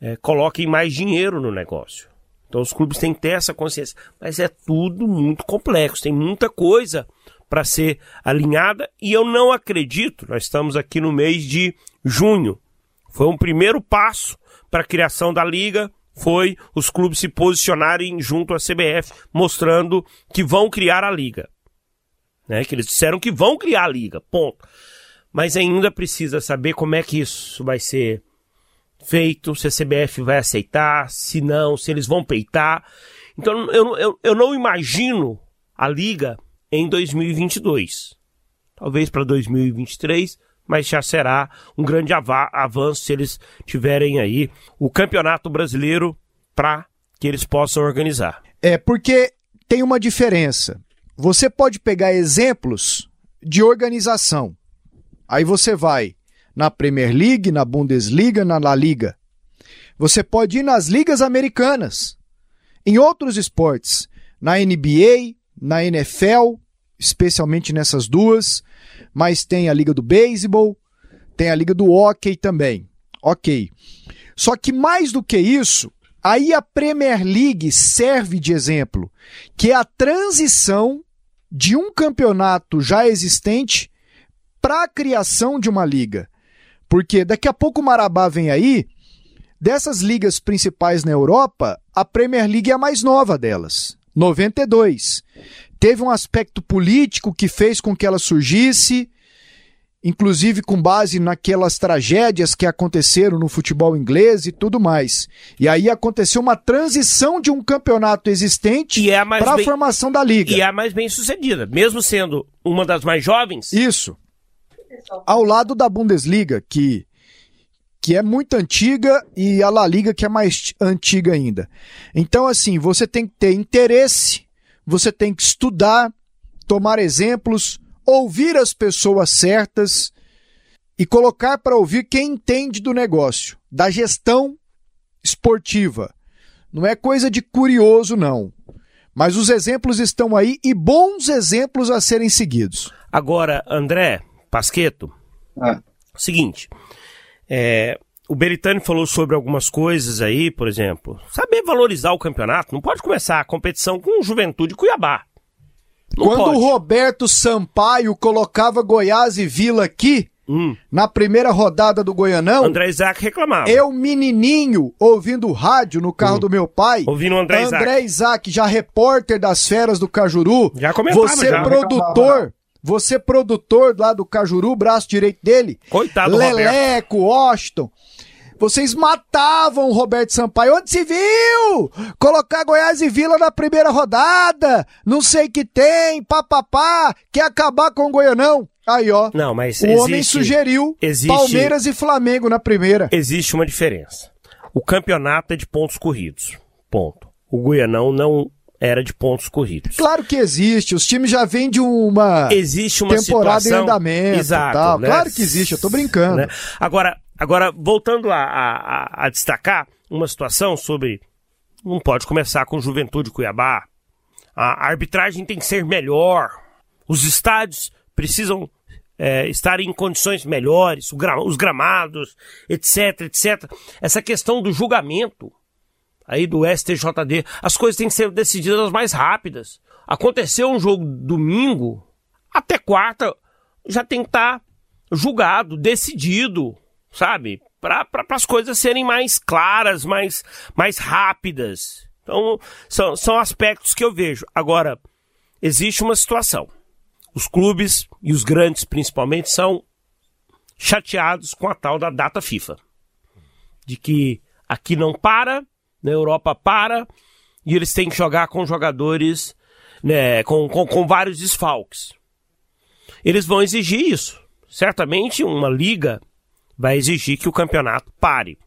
é, coloquem mais dinheiro no negócio. Então os clubes têm que ter essa consciência. Mas é tudo muito complexo, tem muita coisa para ser alinhada e eu não acredito. Nós estamos aqui no mês de junho. Foi um primeiro passo para a criação da liga. Foi os clubes se posicionarem junto à CBF, mostrando que vão criar a liga né? Que eles disseram que vão criar a liga, ponto. Mas ainda precisa saber como é que isso vai ser feito, se a CBF vai aceitar, se não, se eles vão peitar. Então eu, eu, eu não imagino a liga em 2022. Talvez para 2023, mas já será um grande avanço se eles tiverem aí o Campeonato Brasileiro para que eles possam organizar. É porque tem uma diferença. Você pode pegar exemplos de organização. Aí você vai na Premier League, na Bundesliga, na La Liga. Você pode ir nas ligas americanas, em outros esportes, na NBA, na NFL, especialmente nessas duas, mas tem a liga do beisebol, tem a liga do hockey também. Ok. Só que mais do que isso, aí a Premier League serve de exemplo, que é a transição de um campeonato já existente para a criação de uma liga. Porque daqui a pouco o Marabá vem aí, dessas ligas principais na Europa, a Premier League é a mais nova delas, 92. Teve um aspecto político que fez com que ela surgisse, inclusive com base naquelas tragédias que aconteceram no futebol inglês e tudo mais. E aí aconteceu uma transição de um campeonato existente é para a bem... formação da liga. E é a mais bem sucedida, mesmo sendo uma das mais jovens. Isso. Ao lado da Bundesliga, que que é muito antiga e a La Liga que é mais antiga ainda. Então assim, você tem que ter interesse, você tem que estudar, tomar exemplos, ouvir as pessoas certas e colocar para ouvir quem entende do negócio, da gestão esportiva. Não é coisa de curioso, não. Mas os exemplos estão aí e bons exemplos a serem seguidos. Agora, André Pasqueto, É. seguinte, é, o Beritani falou sobre algumas coisas aí, por exemplo, saber valorizar o campeonato. Não pode começar a competição com Juventude Cuiabá. Não Quando pode. o Roberto Sampaio colocava Goiás e Vila aqui, Hum, na primeira rodada do Goianão, André Isaac reclamava. eu, menininho, ouvindo rádio no carro do meu pai, Ouvindo o André André Isaac, já repórter das feras do Cajuru, Já comentava, você já. produtor, você produtor lá do Cajuru, braço direito dele, Coitado do Roberto. Leleco, Washington, vocês matavam o Roberto Sampaio. Onde se viu? Colocar Goiás e Vila na primeira rodada. Não sei que tem, papapá. Quer acabar com o Goianão. Aí, ó. Não, mas o existe, homem sugeriu existe- Palmeiras e Flamengo na primeira. existe uma diferença. O campeonato é de pontos corridos. Ponto. O Goianão não era de pontos corridos. Claro que existe. Os times já vêm de uma Existe uma temporada situação... em andamento. Exato, tal. né? Claro que existe. Eu tô brincando. né? Agora, agora voltando a, a- a- destacar uma situação sobre. Não pode começar com Juventude Cuiabá. A arbitragem tem que ser melhor. Os estádios precisam é, estar em condições melhores, os gramados, etc, etc. Essa questão do julgamento aí do STJD, as coisas têm que ser decididas mais rápidas. Aconteceu um jogo domingo, até quarta já tem que estar julgado, decidido, sabe? Para as coisas serem mais claras, mais, mais rápidas. Então, são, são aspectos que eu vejo. Agora, existe uma situação. Os clubes, e os grandes principalmente, são chateados com a tal da data FIFA. De que aqui não para, na Europa para, e eles têm que jogar com jogadores, né, com, com, com vários desfalques. Eles vão exigir isso. Certamente uma liga vai exigir que o campeonato pare,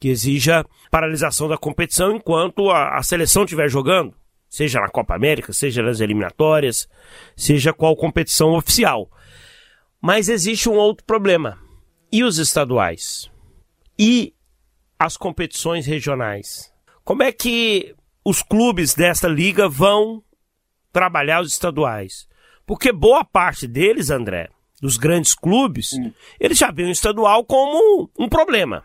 que exija paralisação da competição enquanto a, a seleção estiver jogando, seja na Copa América, seja nas eliminatórias, seja qual competição oficial. Mas existe um outro problema. E os estaduais? E as competições regionais? Como é que os clubes desta liga vão trabalhar os estaduais? Porque boa parte deles, André, dos grandes clubes, eles já veem o estadual como um problema.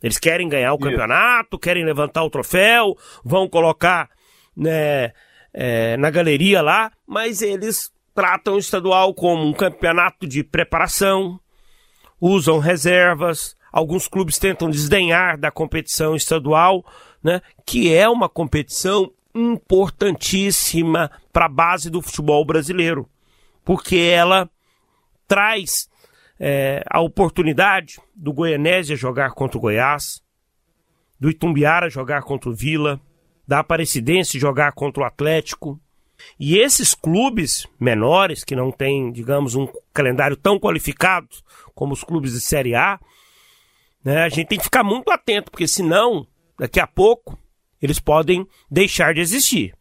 Eles querem ganhar o campeonato, querem levantar o troféu, vão colocar né, é, na galeria lá, mas eles tratam o estadual como um campeonato de preparação, usam reservas, alguns clubes tentam desdenhar da competição estadual, né, que é uma competição importantíssima para a base do futebol brasileiro, porque ela traz é, a oportunidade do Goianésia jogar contra o Goiás, do Itumbiara jogar contra o Vila, da Aparecidense jogar contra o Atlético. E esses clubes menores, que não têm, digamos, um calendário tão qualificado como os clubes de Série A, né, a gente tem que ficar muito atento, porque senão, daqui a pouco, eles podem deixar de existir.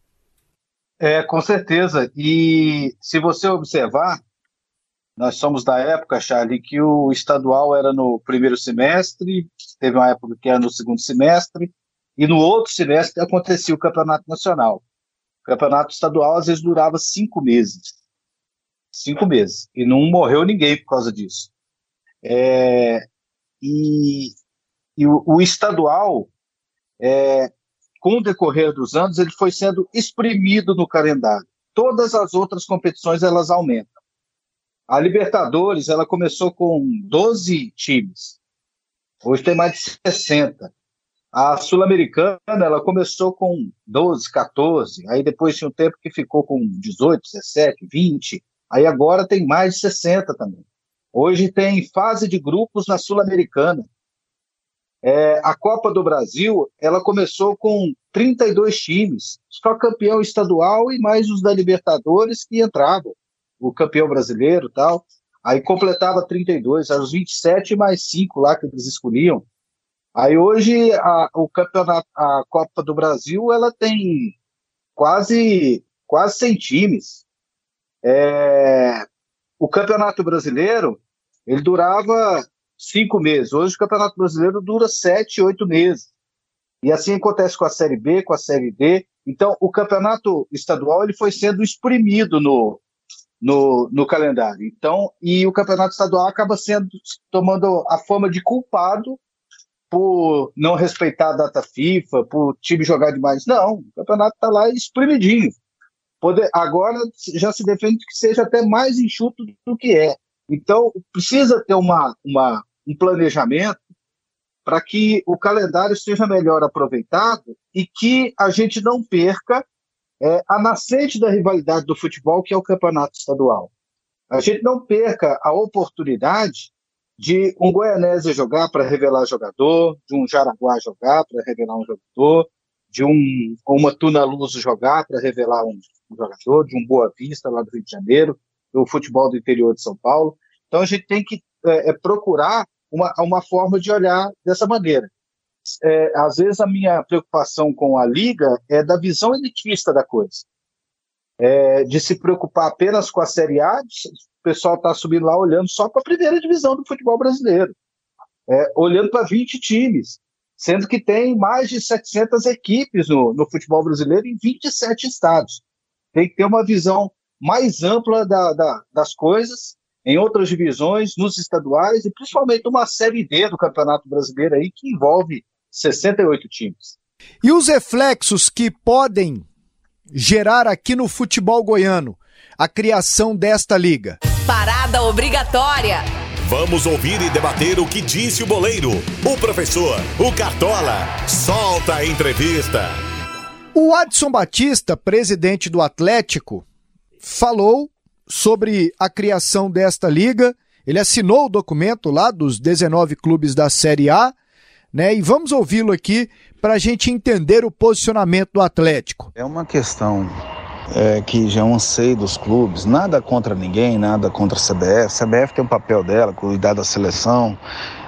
É, com certeza. E se você observar, nós somos da época, Charlie, que o estadual era no primeiro semestre, teve uma época que era no segundo semestre, e no outro semestre acontecia o campeonato nacional. O campeonato estadual às vezes durava cinco meses. Cinco meses. E não morreu ninguém por causa disso. É, e e o, o estadual, é, com o decorrer dos anos, ele foi sendo exprimido no calendário. Todas as outras competições elas aumentam. A Libertadores, ela começou com 12 times. Hoje tem mais de 60. A Sul-Americana, ela começou com 12, 14. Aí depois tinha um tempo que ficou com 18, 17, 20. Aí agora tem mais de 60 também. Hoje tem fase de grupos na Sul-Americana. É, a Copa do Brasil, ela começou com 32 times, só campeão estadual e mais os da Libertadores que entravam o campeão brasileiro tal. Aí completava 32, eram os 27 mais 5 lá que eles escolhiam. Aí hoje a, o campeonato, a Copa do Brasil, ela tem quase quase 100 times. É, o Campeonato Brasileiro, ele durava cinco meses. Hoje o Campeonato Brasileiro dura sete, oito meses. E assim acontece com a Série B, com a Série D. Então, o Campeonato Estadual ele foi sendo exprimido no, no, no calendário. Então, e o campeonato estadual acaba sendo tomando a forma de culpado por não respeitar a data FIFA, por time jogar demais. Não, o campeonato está lá espremidinho. Poder, agora já se defende que seja até mais enxuto do que é. Então, precisa ter uma, uma, um planejamento para que o calendário seja melhor aproveitado e que a gente não perca é, a nascente da rivalidade do futebol, que é o campeonato estadual. A gente não perca a oportunidade de um Goianésia jogar para revelar jogador, de um Jaraguá jogar para revelar um jogador, de um uma Tuna Luz jogar para revelar um, um, jogador, de um Boa Vista lá do Rio de Janeiro, do futebol do interior de São Paulo. Então a gente tem que é, é procurar uma, uma forma de olhar dessa maneira é, às vezes a minha preocupação com a liga é da visão elitista da coisa. É, de se preocupar apenas com a Série A, o pessoal está subindo lá olhando só para a primeira divisão do futebol brasileiro, é, olhando para 20 times, sendo que tem mais de 700 equipes no, no futebol brasileiro em 27 estados. Tem que ter uma visão mais ampla da, da, das coisas em outras divisões, nos estaduais e principalmente uma Série D do Campeonato Brasileiro aí que envolve 68 times. E os reflexos que podem gerar aqui no futebol goiano a criação desta liga? Parada obrigatória. Vamos ouvir e debater o que disse o boleiro, o professor, o Cartola. Solta a entrevista. O Adson Batista, presidente do Atlético, falou sobre a criação desta liga. Ele assinou o documento lá dos 19 clubes da Série A né? E vamos ouvi-lo aqui para a gente entender o posicionamento do Atlético. É uma questão é, que já é um anseio dos clubes, nada contra ninguém, nada contra a CBF. A CBF tem um papel dela, cuidar da seleção,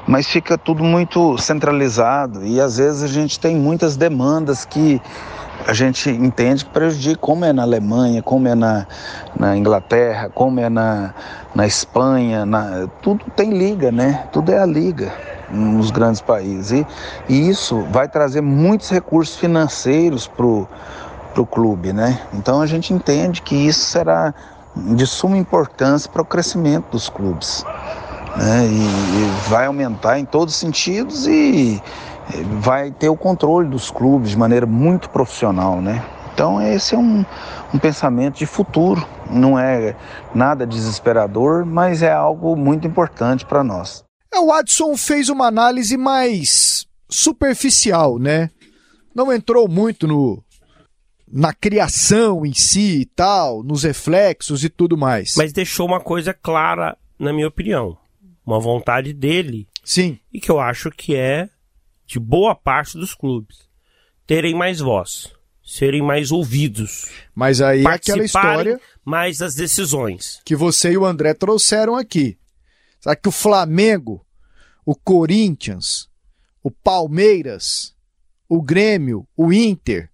mas fica tudo muito centralizado e às vezes a gente tem muitas demandas que a gente entende que prejudica, como é na Alemanha, como é na, na Inglaterra, como é na, na Espanha, na, tudo tem liga, né? Tudo é a liga nos grandes países. E, e isso vai trazer muitos recursos financeiros para o clube, né? Então a gente entende que isso será de suma importância para o crescimento dos clubes. Né? E, e vai aumentar em todos os sentidos e vai ter o controle dos clubes de maneira muito profissional, né? Então esse é um, um pensamento de futuro, não é nada desesperador, mas é algo muito importante para nós. É, o Adson fez uma análise mais superficial, né? Não entrou muito no na criação em si e tal, nos reflexos e tudo mais. Mas deixou uma coisa clara, na minha opinião, uma vontade dele. Sim. E que eu acho que é de boa parte dos clubes terem mais voz, serem mais ouvidos. Mas aí é aquela história mais das decisões que você e o André trouxeram aqui. Será que o Flamengo, o Corinthians, o Palmeiras, o Grêmio, o Inter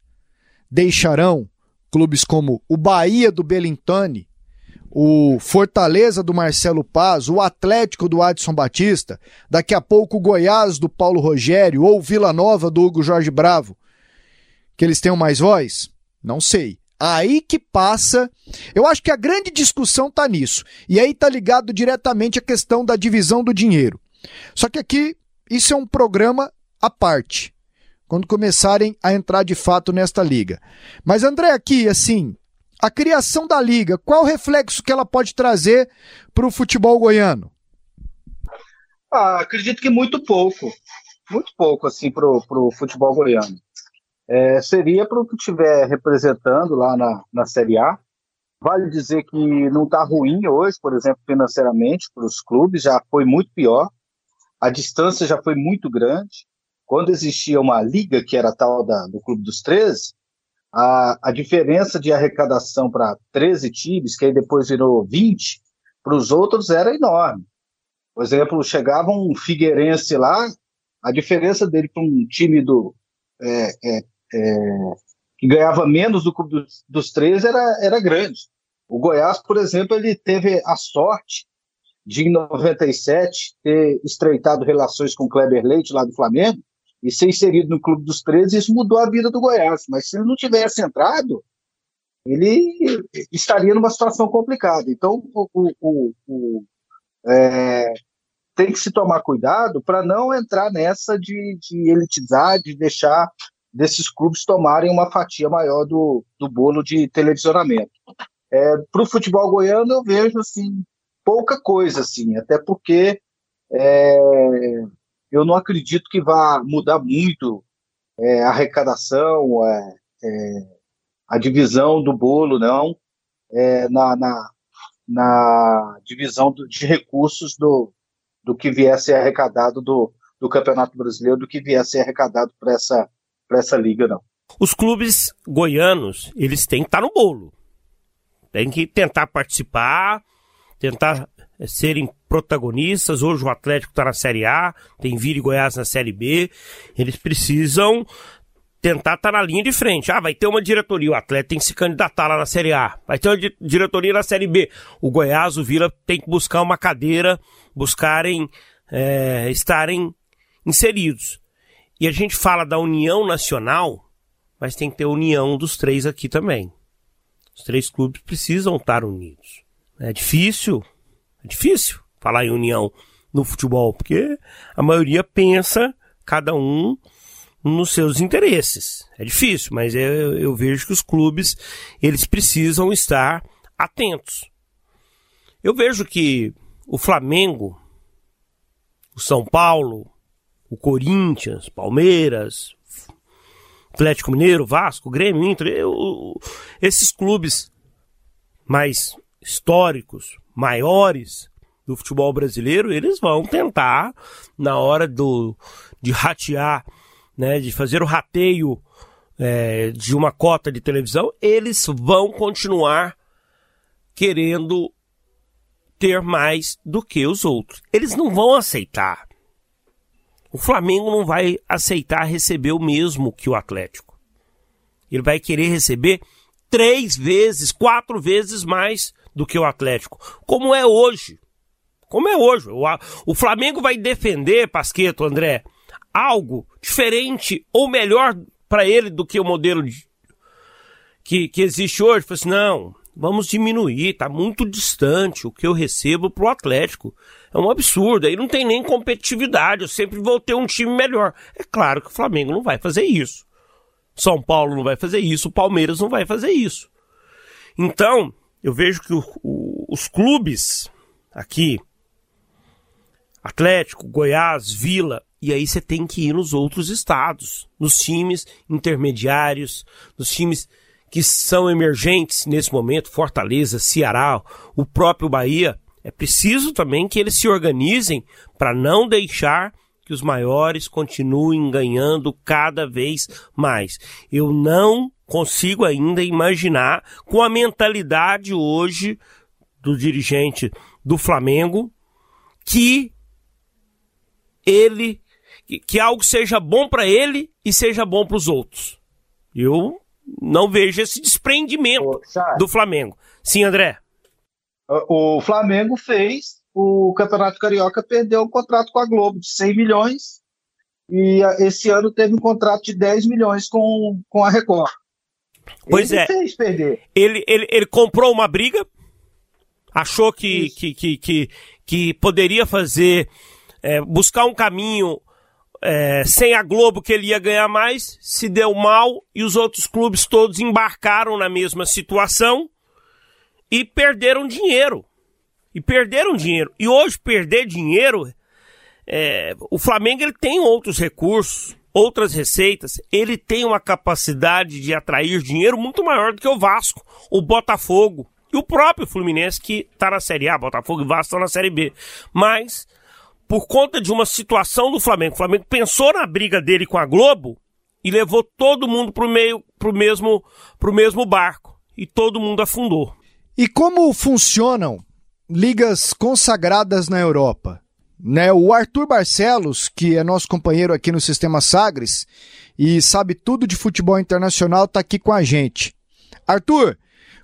deixarão clubes como o Bahia do Belintani, o Fortaleza do Marcelo Paz, o Atlético do Adson Batista, daqui a pouco o Goiás do Paulo Rogério ou Vila Nova do Hugo Jorge Bravo, que eles tenham mais voz? Não sei. Aí que passa. Eu acho que a grande discussão está nisso. E aí está ligado diretamente à questão da divisão do dinheiro. Só que aqui isso é um programa à parte. Quando começarem a entrar de fato nesta liga. Mas André, aqui, assim, A criação da liga, qual o reflexo que ela pode trazer para o futebol goiano? Ah, acredito que muito pouco, muito pouco assim para o futebol goiano. É, seria para o que estiver representando lá na, na Série A. Vale dizer que não está ruim hoje, por exemplo, financeiramente para os clubes, já foi muito pior. A distância já foi muito grande. Quando existia uma liga que era tal da, do Clube dos 13, a, a diferença de arrecadação para 13 times, que aí depois virou 20, para os outros era enorme. Por exemplo, chegava um Figueirense lá, a diferença dele para um time do é, é, é, que ganhava menos do clube dos, dos três era, era grande. O Goiás, por exemplo, ele teve a sorte de, em 97, ter estreitado relações com o Kleber Leite, lá do Flamengo, e ser inserido no Clube dos 13, isso mudou a vida do Goiás. Mas se ele não tivesse entrado, ele estaria numa situação complicada. Então, o, o, o, é, tem que se tomar cuidado para não entrar nessa de, de elitizar, de deixar desses clubes tomarem uma fatia maior do, do bolo de televisionamento. É, para o futebol goiano eu vejo assim pouca coisa assim, até porque é, eu não acredito que vá mudar muito é, a arrecadação, é, é, a divisão do bolo, não, é, na, na, na divisão do, de recursos do, do que vier a ser arrecadado do, do Campeonato Brasileiro, do que vier a ser arrecadado para essa, essa liga, não. Os clubes goianos, eles têm que estar no bolo. Tem que tentar participar, tentar serem protagonistas. Hoje o Atlético está na Série A, tem Vira e Goiás na Série B. Eles precisam tentar estar tá na linha de frente. Ah, vai ter uma diretoria, o Atlético tem que se candidatar lá na Série A. Vai ter uma diretoria na Série B. O Goiás, o Vila tem que buscar uma cadeira, buscarem é, estarem inseridos. E a gente fala da união nacional, mas tem que ter união dos três aqui também. Os três clubes precisam estar unidos. É difícil, é difícil falar em união no futebol, porque a maioria pensa cada um nos seus interesses. É difícil, mas eu, eu vejo que os clubes eles precisam estar atentos. Eu vejo que o Flamengo, o São Paulo, o Corinthians, Palmeiras, Atlético Mineiro, Vasco, Grêmio, Inter, eu, esses clubes mais históricos, maiores do futebol brasileiro, eles vão tentar, na hora do, de ratear né, de fazer o rateio é, de uma cota de televisão, eles vão continuar querendo ter mais do que os outros. Eles não vão aceitar. O Flamengo não vai aceitar receber o mesmo que o Atlético. Ele vai querer receber três vezes, quatro vezes mais do que o Atlético, como é hoje. Como é hoje. O, o Flamengo vai defender, Pasqueto, André, algo diferente ou melhor para ele do que o modelo de, que, que existe hoje. Falei assim, não, vamos diminuir, está muito distante o que eu recebo para o Atlético. É um absurdo, aí não tem nem competitividade, eu sempre vou ter um time melhor. É claro que o Flamengo não vai fazer isso. São Paulo não vai fazer isso, o Palmeiras não vai fazer isso. Então, eu vejo que o, o, os clubes aqui, Atlético, Goiás, Vila, e aí você tem que ir nos outros estados, nos times intermediários, nos times que são emergentes nesse momento, Fortaleza, Ceará, o próprio Bahia. É preciso também que eles se organizem para não deixar que os maiores continuem ganhando cada vez mais. Eu não consigo ainda imaginar com a mentalidade hoje do dirigente do Flamengo que ele que, algo seja bom para ele e seja bom para os outros. Eu não vejo esse desprendimento do Flamengo. Sim, André. O Flamengo fez o Campeonato Carioca perdeu um contrato com a Globo de 100 milhões e esse ano teve um contrato de 10 milhões com, com a Record. Pois ele é. Fez perder. Ele, ele, ele comprou uma briga, achou que, que, que, que, que, poderia fazer, é, buscar um caminho é, sem a Globo que ele ia ganhar mais, se deu mal e os outros clubes todos embarcaram na mesma situação e perderam dinheiro. E perderam dinheiro. E hoje perder dinheiro, é, o Flamengo ele tem outros recursos, outras receitas. Ele tem uma capacidade de atrair dinheiro muito maior do que o Vasco, o Botafogo e o próprio Fluminense que está na Série A. Botafogo e Vasco estão na Série B. Mas por conta de uma situação do Flamengo. O Flamengo pensou na briga dele com a Globo e levou todo mundo pro meio, pro mesmo, pro mesmo barco e todo mundo afundou. E como funcionam ligas consagradas na Europa? Né, o Arthur Barcelos, que é nosso companheiro aqui no Sistema Sagres e sabe tudo de futebol internacional, está aqui com a gente. Arthur,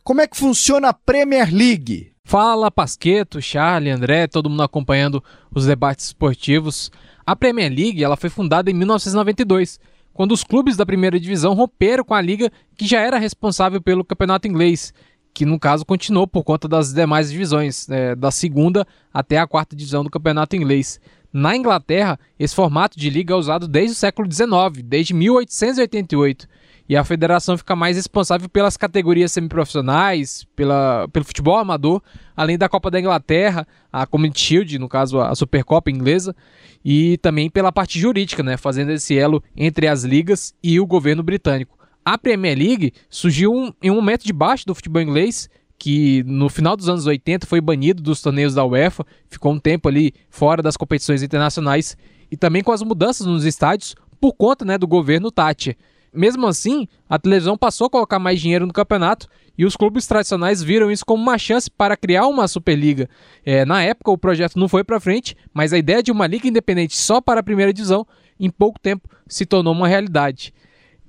como é que funciona a Premier League? Fala Pasqueto, Charlie, André, todo mundo acompanhando os debates esportivos. A Premier League ela foi fundada em 1992, quando os clubes da primeira divisão romperam com a liga que já era responsável pelo campeonato inglês, que no caso continuou por conta das demais divisões, é, da segunda até a quarta divisão do campeonato inglês. Na Inglaterra, esse formato de liga é usado desde o século XIX, desde 1888 e a federação fica mais responsável pelas categorias semiprofissionais, pela, pelo futebol amador, além da Copa da Inglaterra, a Community Shield, no caso a Supercopa inglesa, e também pela parte jurídica, né, fazendo esse elo entre as ligas e o governo britânico. A Premier League surgiu um, em um momento de baixo do futebol inglês, que no final dos anos 80 foi banido dos torneios da UEFA, ficou um tempo ali fora das competições internacionais, e também com as mudanças nos estádios por conta né, do governo Thatcher. Mesmo assim, a televisão passou a colocar mais dinheiro no campeonato e os clubes tradicionais viram isso como uma chance para criar uma Superliga. É, na época, o projeto não foi para frente, mas a ideia de uma liga independente só para a primeira divisão, em pouco tempo, se tornou uma realidade.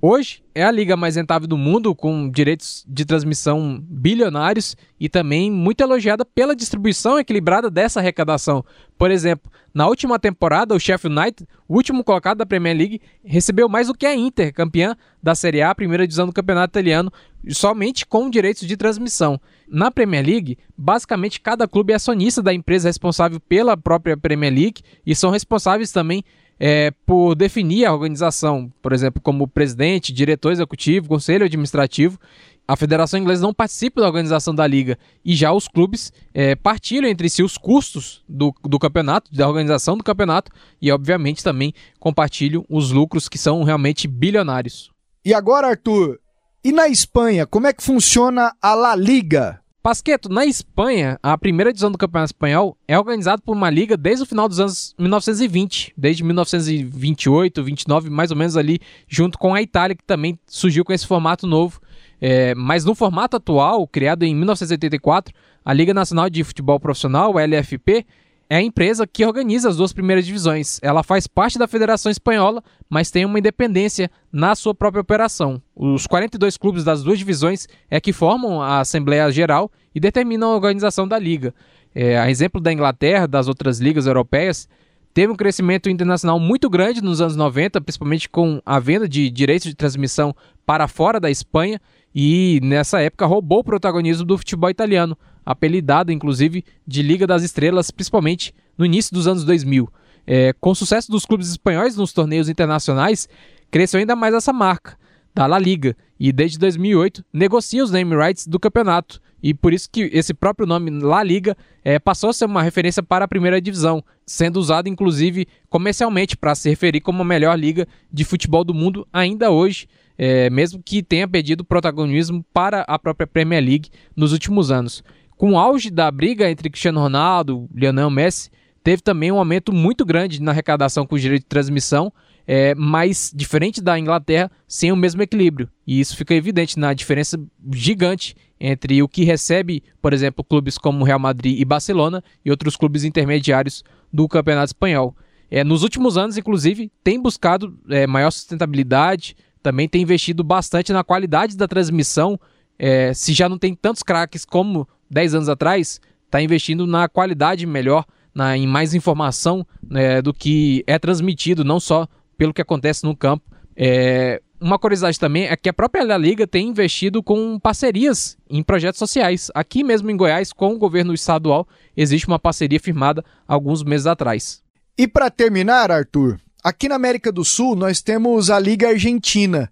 Hoje é a liga mais rentável do mundo, com direitos de transmissão bilionários e também muito elogiada pela distribuição equilibrada dessa arrecadação. Por exemplo, na última temporada, o Sheffield United, o último colocado da Premier League, recebeu mais do que a Inter, campeã da Série A, primeira divisão do campeonato italiano, somente com direitos de transmissão. Na Premier League, basicamente cada clube é acionista da empresa responsável pela própria Premier League e são responsáveis também é, por definir a organização, por exemplo, como presidente, diretor executivo, conselho administrativo. A Federação Inglesa não participa da organização da liga e já os clubes é, partilham entre si os custos do, do campeonato, da organização do campeonato e, obviamente, também compartilham os lucros que são realmente bilionários. E agora, Arthur, e na Espanha, como é que funciona a La Liga? Pasqueto, na Espanha, a primeira edição do Campeonato Espanhol é organizada por uma liga desde o final dos anos 1920, desde 1928, 29, mais ou menos ali, junto com a Itália, que também surgiu com esse formato novo. É, mas no formato atual, criado em 1984, a Liga Nacional de Futebol Profissional, LFP, é a empresa que organiza as duas primeiras divisões. Ela faz parte da Federação Espanhola, mas tem uma independência na sua própria operação. Os 42 clubes das duas divisões é que formam a Assembleia Geral e determinam a organização da liga. É, a exemplo da Inglaterra, das outras ligas europeias, teve um crescimento internacional muito grande nos anos 90, principalmente com a venda de direitos de transmissão para fora da Espanha, e nessa época roubou o protagonismo do futebol italiano, apelidada inclusive de Liga das Estrelas, principalmente no início dos anos 2000. É, com o sucesso dos clubes espanhóis nos torneios internacionais, cresceu ainda mais essa marca da La Liga e desde 2008 negocia os name rights do campeonato e por isso que esse próprio nome La Liga é, passou a ser uma referência para a primeira divisão, sendo usado inclusive comercialmente para se referir como a melhor liga de futebol do mundo ainda hoje é, mesmo que tenha perdido protagonismo para a própria Premier League nos últimos anos. Com o auge da briga entre Cristiano Ronaldo e Lionel Messi, teve também um aumento muito grande na arrecadação com o direito de transmissão, é, mas diferente da Inglaterra, sem o mesmo equilíbrio. E isso fica evidente na diferença gigante entre o que recebe, por exemplo, clubes como Real Madrid e Barcelona e outros clubes intermediários do Campeonato Espanhol. É, nos últimos anos, inclusive, tem buscado é, maior sustentabilidade, também tem investido bastante na qualidade da transmissão. É, se já não tem tantos craques como 10 anos atrás, está investindo na qualidade melhor, na, em mais informação né, do que é transmitido, não só pelo que acontece no campo. É, uma curiosidade também é que a própria La Liga tem investido com parcerias em projetos sociais. Aqui mesmo em Goiás, com o governo estadual, existe uma parceria firmada alguns meses atrás. E para terminar, Arthur, aqui na América do Sul nós temos a Liga Argentina,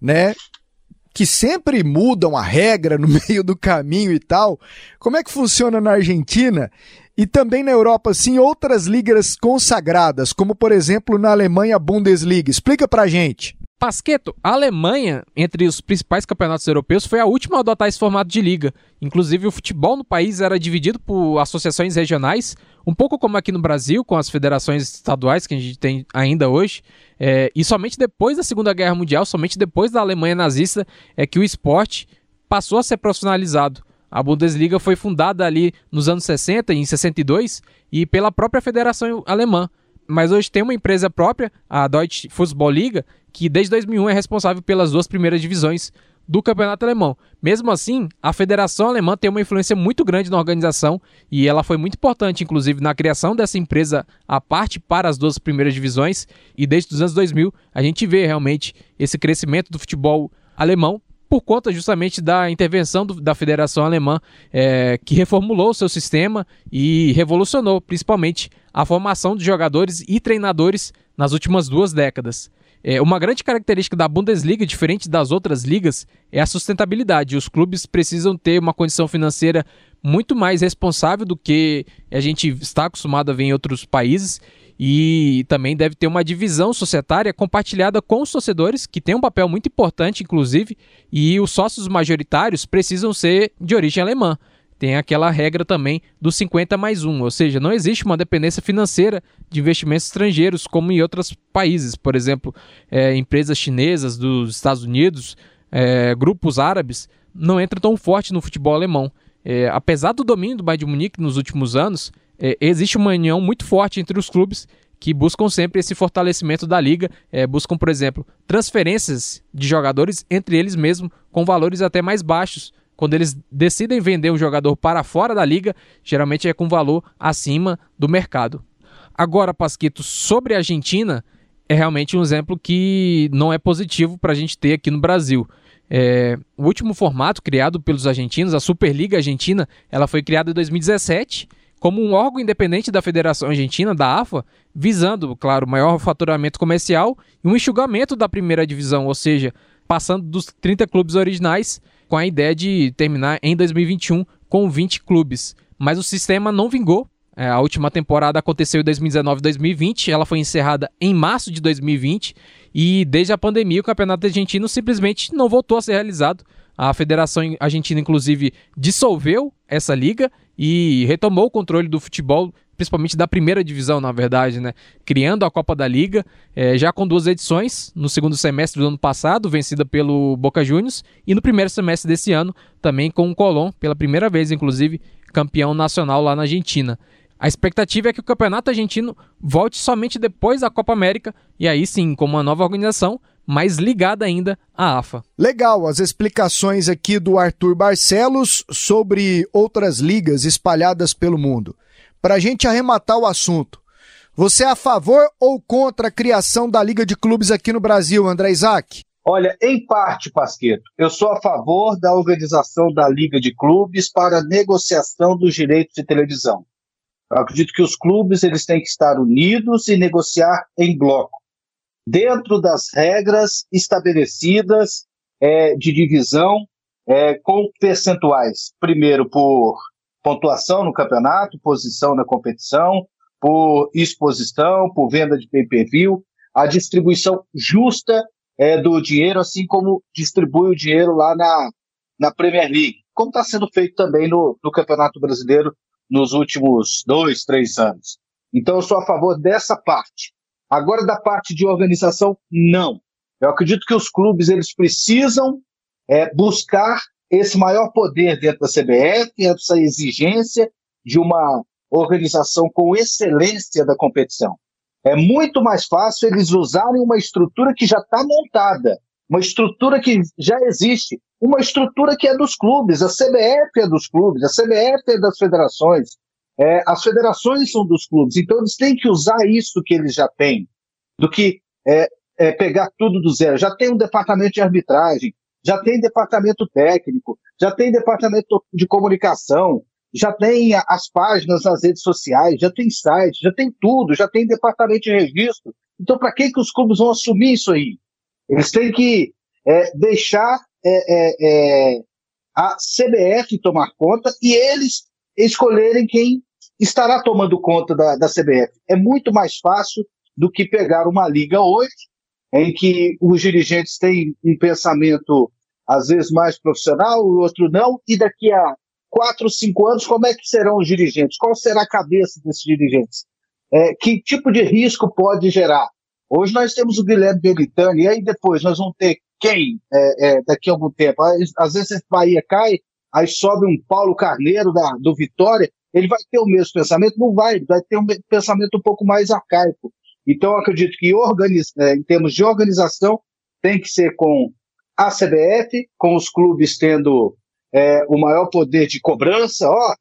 né? Que sempre mudam a regra no meio do caminho e tal. Como é que funciona na Argentina? E também na Europa, sim, outras ligas consagradas, como por exemplo na Alemanha Bundesliga. Explica pra gente. Pasqueto, a Alemanha, entre os principais campeonatos europeus, foi a última a adotar esse formato de liga. Inclusive, o futebol no país era dividido por associações regionais, um pouco como aqui no Brasil, com as federações estaduais que a gente tem ainda hoje. É, e somente depois da Segunda Guerra Mundial, somente depois da Alemanha nazista, é que o esporte passou a ser profissionalizado. A Bundesliga foi fundada ali nos anos 60, em 62, e pela própria federação alemã. Mas hoje tem uma empresa própria, a Deutsche Fußballliga, que desde 2001 é responsável pelas duas primeiras divisões do campeonato alemão. Mesmo assim, a Federação Alemã tem uma influência muito grande na organização e ela foi muito importante, inclusive, na criação dessa empresa à parte para as duas primeiras divisões. E desde os anos 2000, a gente vê realmente esse crescimento do futebol alemão por conta justamente da intervenção do, da Federação Alemã, é, que reformulou o seu sistema e revolucionou, principalmente, a formação de jogadores e treinadores nas últimas duas décadas. É, uma grande característica da Bundesliga, diferente das outras ligas, é a sustentabilidade. Os clubes precisam ter uma condição financeira muito mais responsável do que a gente está acostumado a ver em outros países. E também deve ter uma divisão societária compartilhada com os torcedores, que tem um papel muito importante, inclusive, e os sócios majoritários precisam ser de origem alemã tem aquela regra também do 50 mais 1, ou seja, não existe uma dependência financeira de investimentos estrangeiros como em outros países, por exemplo, é, empresas chinesas dos Estados Unidos, é, grupos árabes, não entram tão forte no futebol alemão. É, apesar do domínio do Bayern de Munique nos últimos anos, é, existe uma união muito forte entre os clubes que buscam sempre esse fortalecimento da liga, é, buscam, por exemplo, transferências de jogadores entre eles mesmos com valores até mais baixos quando eles decidem vender um jogador para fora da liga, geralmente é com valor acima do mercado. Agora, Pasquito, sobre a Argentina, é realmente um exemplo que não é positivo para a gente ter aqui no Brasil. É, o último formato criado pelos argentinos, a Superliga Argentina, ela foi criada em 2017 como um órgão independente da Federação Argentina, da AFA, visando, claro, maior faturamento comercial e um enxugamento da primeira divisão, ou seja, passando dos 30 clubes originais com a ideia de terminar em 2021 com 20 clubes. Mas o sistema não vingou. É, a última temporada aconteceu em 2019 e 2020, ela foi encerrada em março de 2020 e desde a pandemia o campeonato argentino simplesmente não voltou a ser realizado. A Federação Argentina, inclusive, dissolveu essa liga e retomou o controle do futebol principalmente da primeira divisão, na verdade, né? Criando a Copa da Liga, é, já com duas edições, no segundo semestre do ano passado, vencida pelo Boca Juniors, e no primeiro semestre desse ano, também com o Colón, pela primeira vez, inclusive, campeão nacional lá na Argentina. A expectativa é que o campeonato argentino volte somente depois da Copa América, e aí sim, com uma nova organização, mais ligada ainda à AFA. Legal, as explicações aqui do Arthur Barcelos sobre outras ligas espalhadas pelo mundo para a gente arrematar o assunto. Você é a favor ou contra a criação da Liga de Clubes aqui no Brasil, André Isaac? Olha, em parte, Pasqueto, eu sou a favor da organização da Liga de Clubes para negociação dos direitos de televisão. Eu acredito que os clubes eles têm que estar unidos e negociar em bloco, dentro das regras estabelecidas é, de divisão, é, com percentuais, primeiro por pontuação no campeonato, posição na competição, por exposição, por venda de pay-per-view, a distribuição justa é, do dinheiro, assim como distribui o dinheiro lá na, na Premier League, como está sendo feito também no, no Campeonato Brasileiro nos últimos dois, três anos. Então, eu sou a favor dessa parte. Agora, da parte de organização, não. Eu acredito que os clubes eles precisam é, buscar esse maior poder dentro da CBF, essa exigência de uma organização com excelência da competição. É muito mais fácil eles usarem uma estrutura que já está montada, uma estrutura que já existe, uma estrutura que é dos clubes, a CBF é dos clubes, a CBF é das federações, é, as federações são dos clubes, então eles têm que usar isso que eles já têm, do que é, é, pegar tudo do zero. Já tem um departamento de arbitragem, já tem departamento técnico, já tem departamento de comunicação, já tem as páginas nas redes sociais, já tem site, já tem tudo, já tem departamento de registro. Então, para que, que os clubes vão assumir isso aí? Eles têm que é, deixar é, é, é a CBF tomar conta e eles escolherem quem estará tomando conta da, da CBF. É muito mais fácil do que pegar uma liga hoje, em que os dirigentes têm um pensamento às vezes mais profissional, o outro não, e daqui a quatro, cinco anos, como é que serão os dirigentes? Qual será a cabeça desses dirigentes? É, que tipo de risco pode gerar? Hoje nós temos o Guilherme Belitani, e aí depois nós vamos ter quem é, é, daqui a algum tempo? Às vezes a Bahia cai, aí sobe um Paulo Carneiro da, do Vitória, ele vai ter o mesmo pensamento? Não vai, vai ter um pensamento um pouco mais arcaico. Então, acredito que organiz, é, em termos de organização, tem que ser com a CBF, com os clubes tendo é, o maior poder de cobrança, ó,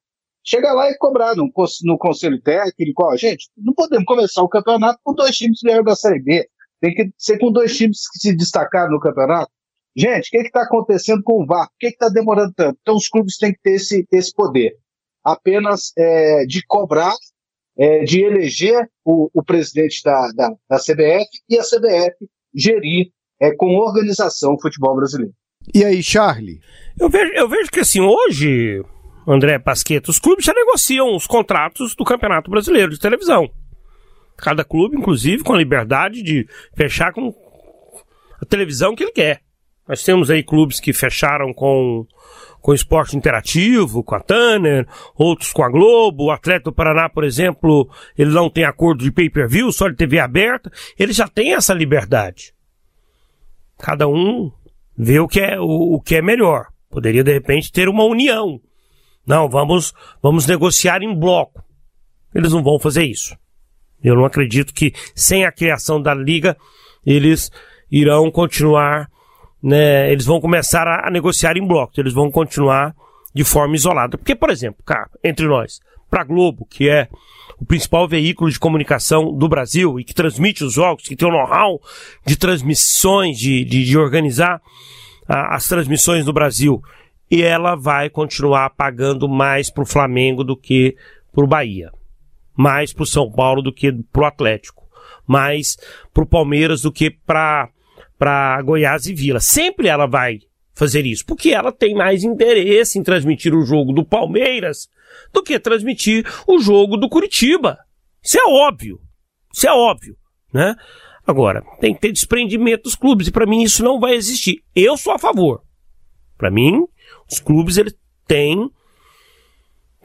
chega lá e cobrar no, no conselho técnico, ó, gente, não podemos começar o campeonato com dois times que vieram da Série B, tem que ser com dois times que se destacaram no campeonato. Gente, o que está acontecendo com o VAR? Por que está demorando tanto? Então os clubes têm que ter esse, esse poder apenas é, de cobrar, é, de eleger o, o presidente da, da, da, CBF e a CBF gerir é, com organização o futebol brasileiro. E aí, Charlie? Eu vejo, eu vejo que assim, hoje, André Pasqueta, os clubes já negociam os contratos do Campeonato Brasileiro de televisão. Cada clube, inclusive, com a liberdade de fechar com a televisão que ele quer. Nós temos aí clubes que fecharam com com esporte interativo, com a Tanner, outros com a Globo, o Atleta do Paraná, por exemplo, ele não tem acordo de pay-per-view, só de TV aberta, ele já tem essa liberdade. Cada um vê o que é, o, o que é melhor. Poderia, de repente, ter uma união. Não, vamos, vamos negociar em bloco. Eles não vão fazer isso. Eu não acredito que, sem a criação da liga, eles irão continuar né, eles vão começar a, a negociar em bloco, eles vão continuar de forma isolada. Porque, por exemplo, cara, entre nós, para Globo, que é o principal veículo de comunicação do Brasil e que transmite os jogos, que tem o know-how de transmissões, de, de, de organizar a, as transmissões do Brasil, e ela vai continuar pagando mais para o Flamengo do que para o Bahia, mais para o São Paulo do que para o Atlético, mais para o Palmeiras do que para para Goiás e Vila. Sempre ela vai fazer isso, porque ela tem mais interesse em transmitir o jogo do Palmeiras do que transmitir o jogo do Curitiba. Isso é óbvio. Isso é óbvio, né? Agora, tem que ter desprendimento dos clubes e para mim isso não vai existir. Eu sou a favor. Para mim, os clubes eles têm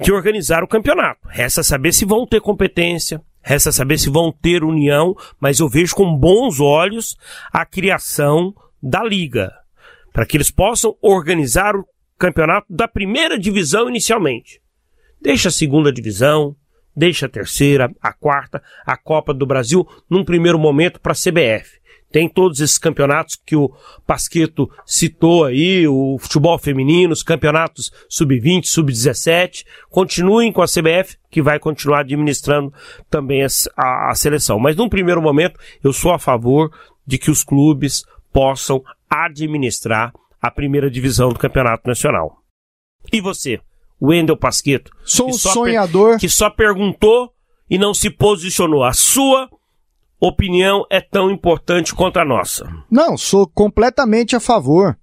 que organizar o campeonato. Resta saber se vão ter competência, Resta saber se vão ter união, mas eu vejo com bons olhos a criação da liga, para que eles possam organizar o campeonato da primeira divisão inicialmente. Deixa a segunda divisão, deixa a terceira, a quarta, a Copa do Brasil num primeiro momento para a CBF. Tem todos esses campeonatos que o Pasqueto citou aí, o futebol feminino, os campeonatos sub-20, sub-17. Continuem com a CBF, que vai continuar administrando também a, a, a seleção. Mas num primeiro momento, eu sou a favor de que os clubes possam administrar a primeira divisão do Campeonato Nacional. E você, Wendel Pasqueto? Sou um sonhador. Que só perguntou e não se posicionou. A sua opinião é tão importante quanto a nossa. Não, sou completamente a favor.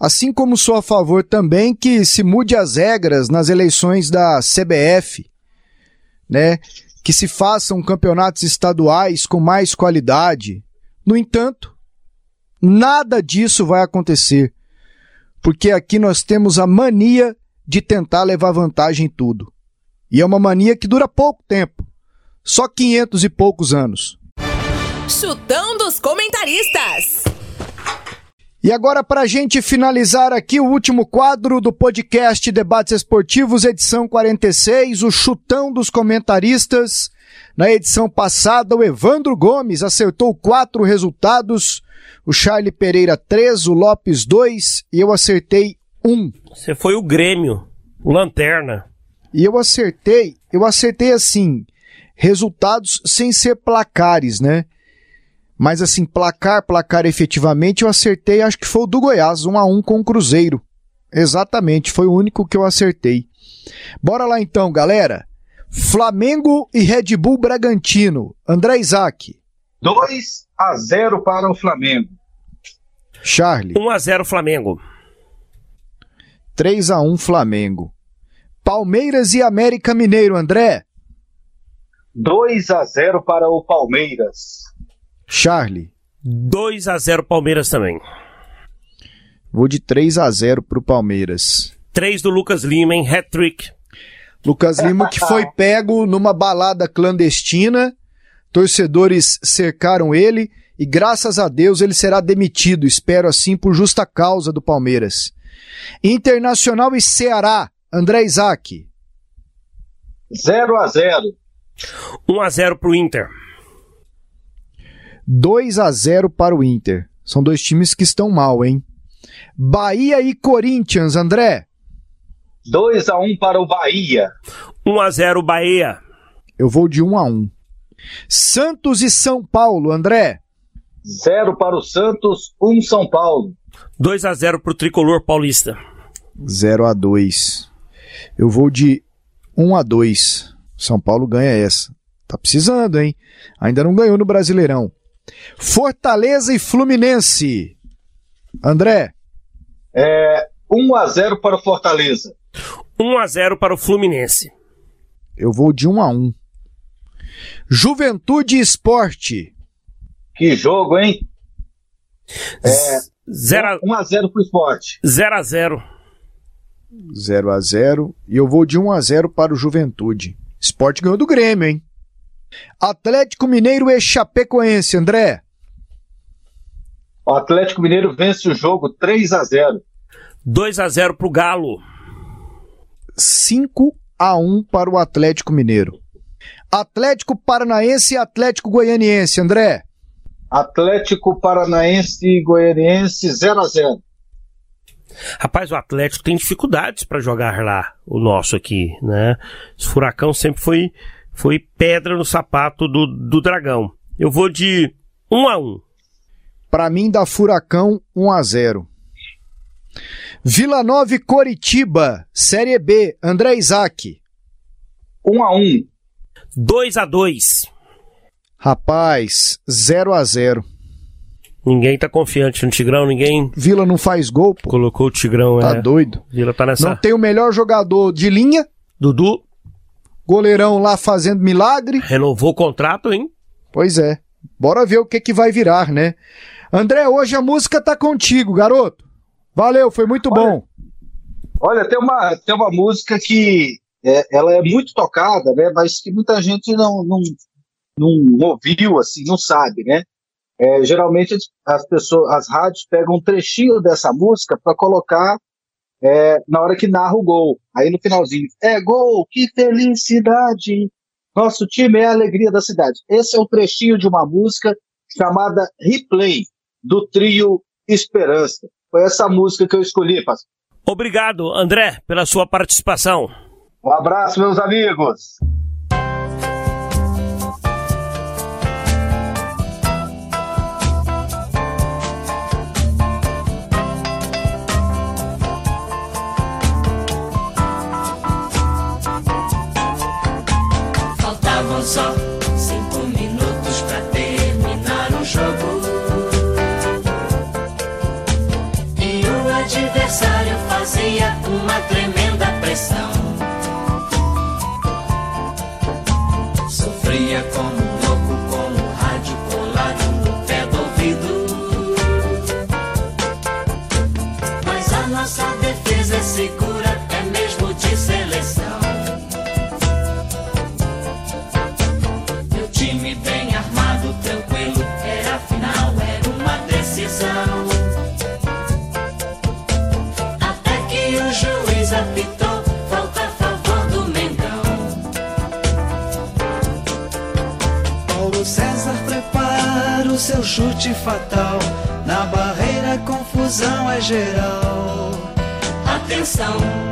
Assim como sou a favor também que se mude as regras nas eleições da CBF, né? Que se façam campeonatos estaduais com mais qualidade. No entanto, nada disso vai acontecer, porque aqui nós temos a mania de tentar levar vantagem em tudo. E é uma mania que dura pouco tempo, só 500 e poucos anos. Chutão dos comentaristas. E agora, para a gente finalizar aqui o último quadro do podcast Debates Esportivos, edição 46, o chutão dos comentaristas. Na edição passada, o Evandro Gomes acertou quatro resultados, o Charlie Pereira três, o Lopes dois e eu acertei um. Você foi o Grêmio, o Lanterna. E eu acertei, eu acertei assim, resultados sem ser placares, né? Mas assim, placar, placar efetivamente, eu acertei, acho que foi o do Goiás, 1 a 1 com o Cruzeiro. Exatamente, foi o único que eu acertei. Bora lá então, galera. Flamengo e Red Bull Bragantino. André Isaac. 2 a 0 para o Flamengo. Charlie. 1 a 0 Flamengo. 3 a 1 Flamengo. Palmeiras e América Mineiro, André. 2 a 0 para o Palmeiras. Charlie. 2 a 0 Palmeiras também. Vou de 3 a 0 pro Palmeiras. 3 do Lucas Lima, hein? Hat-trick. Lucas Lima que foi pego numa balada clandestina. Torcedores cercaram ele e graças a Deus ele será demitido, espero assim, por justa causa do Palmeiras. Internacional e Ceará, André Isaac. 0 a 0 1 a 0 pro Inter. 2 a 0 para o Inter. São dois times que estão mal, hein? Bahia e Corinthians, André. 2 a 1 para o Bahia. 1 a 0 Bahia. Eu vou de 1 a 1. Santos e São Paulo, André. 0 para o Santos, 1 São Paulo. 2 a 0 pro Tricolor Paulista. 0 a 2. Eu vou de 1 a 2. São Paulo ganha essa. Tá precisando, hein? Ainda não ganhou no Brasileirão. Fortaleza e Fluminense. André. É 1 a 0 para o Fortaleza. 1 a 0 para o Fluminense. Eu vou de 1 a 1. Juventude e Esporte. Que jogo, hein? É, 0 a 1 a 0 para o Esporte. 0 a 0. 0 a 0 e eu vou de 1 a 0 para o Juventude. Esporte ganhou do Grêmio, hein? Atlético Mineiro e Chapecoense, André. O Atlético Mineiro vence o jogo 3 a 0. 2 a 0 pro Galo. 5 a 1 para o Atlético Mineiro. Atlético Paranaense e Atlético Goianiense, André. Atlético Paranaense e Goianiense 0 a 0. Rapaz, o Atlético tem dificuldades para jogar lá, o nosso aqui, né? Esse furacão sempre foi, foi pedra no sapato do, do Dragão. Eu vou de 1 a 1. Para mim dá Furacão 1 a 0. Vila Nova e Coritiba, Série B, André Isaac. 1 a 1. 2 a 2. Rapaz, 0 a 0. Ninguém tá confiante no Tigrão, ninguém. Vila não faz gol, pô. Colocou o Tigrão, Tá é. doido. Vila tá nessa. Não tem o melhor jogador de linha, Dudu goleirão lá fazendo milagre. renovou o contrato, hein? Pois é. Bora ver o que que vai virar, né? André, hoje a música tá contigo, garoto. Valeu, foi muito Olha, bom. Olha, tem uma, tem uma música que é, ela é muito tocada, né? Mas que muita gente não, não, não ouviu, assim, não sabe, né? É, geralmente as pessoas, as rádios pegam um trechinho dessa música para colocar é, na hora que narra o gol. Aí no finalzinho, é gol, que felicidade! Nosso time é a alegria da cidade. Esse é um trechinho de uma música chamada Replay, do trio Esperança. Foi essa música que eu escolhi, pastor. Obrigado, André, pela sua participação. Um abraço, meus amigos. Só cinco minutos pra terminar o jogo. E o adversário geral. Atenção!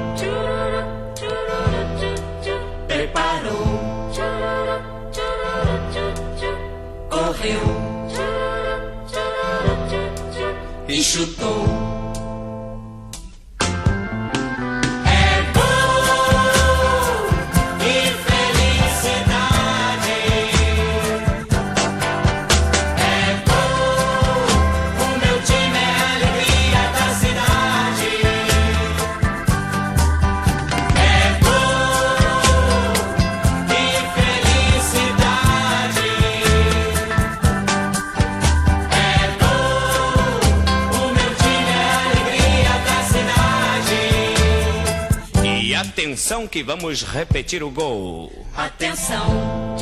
Que vamos repetir o gol. Atenção.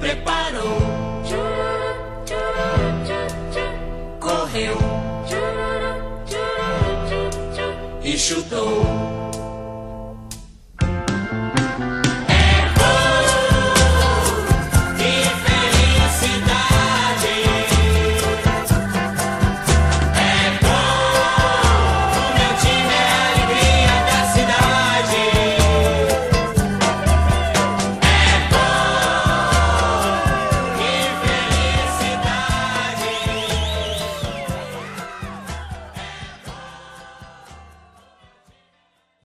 Preparou. Correu. E chutou.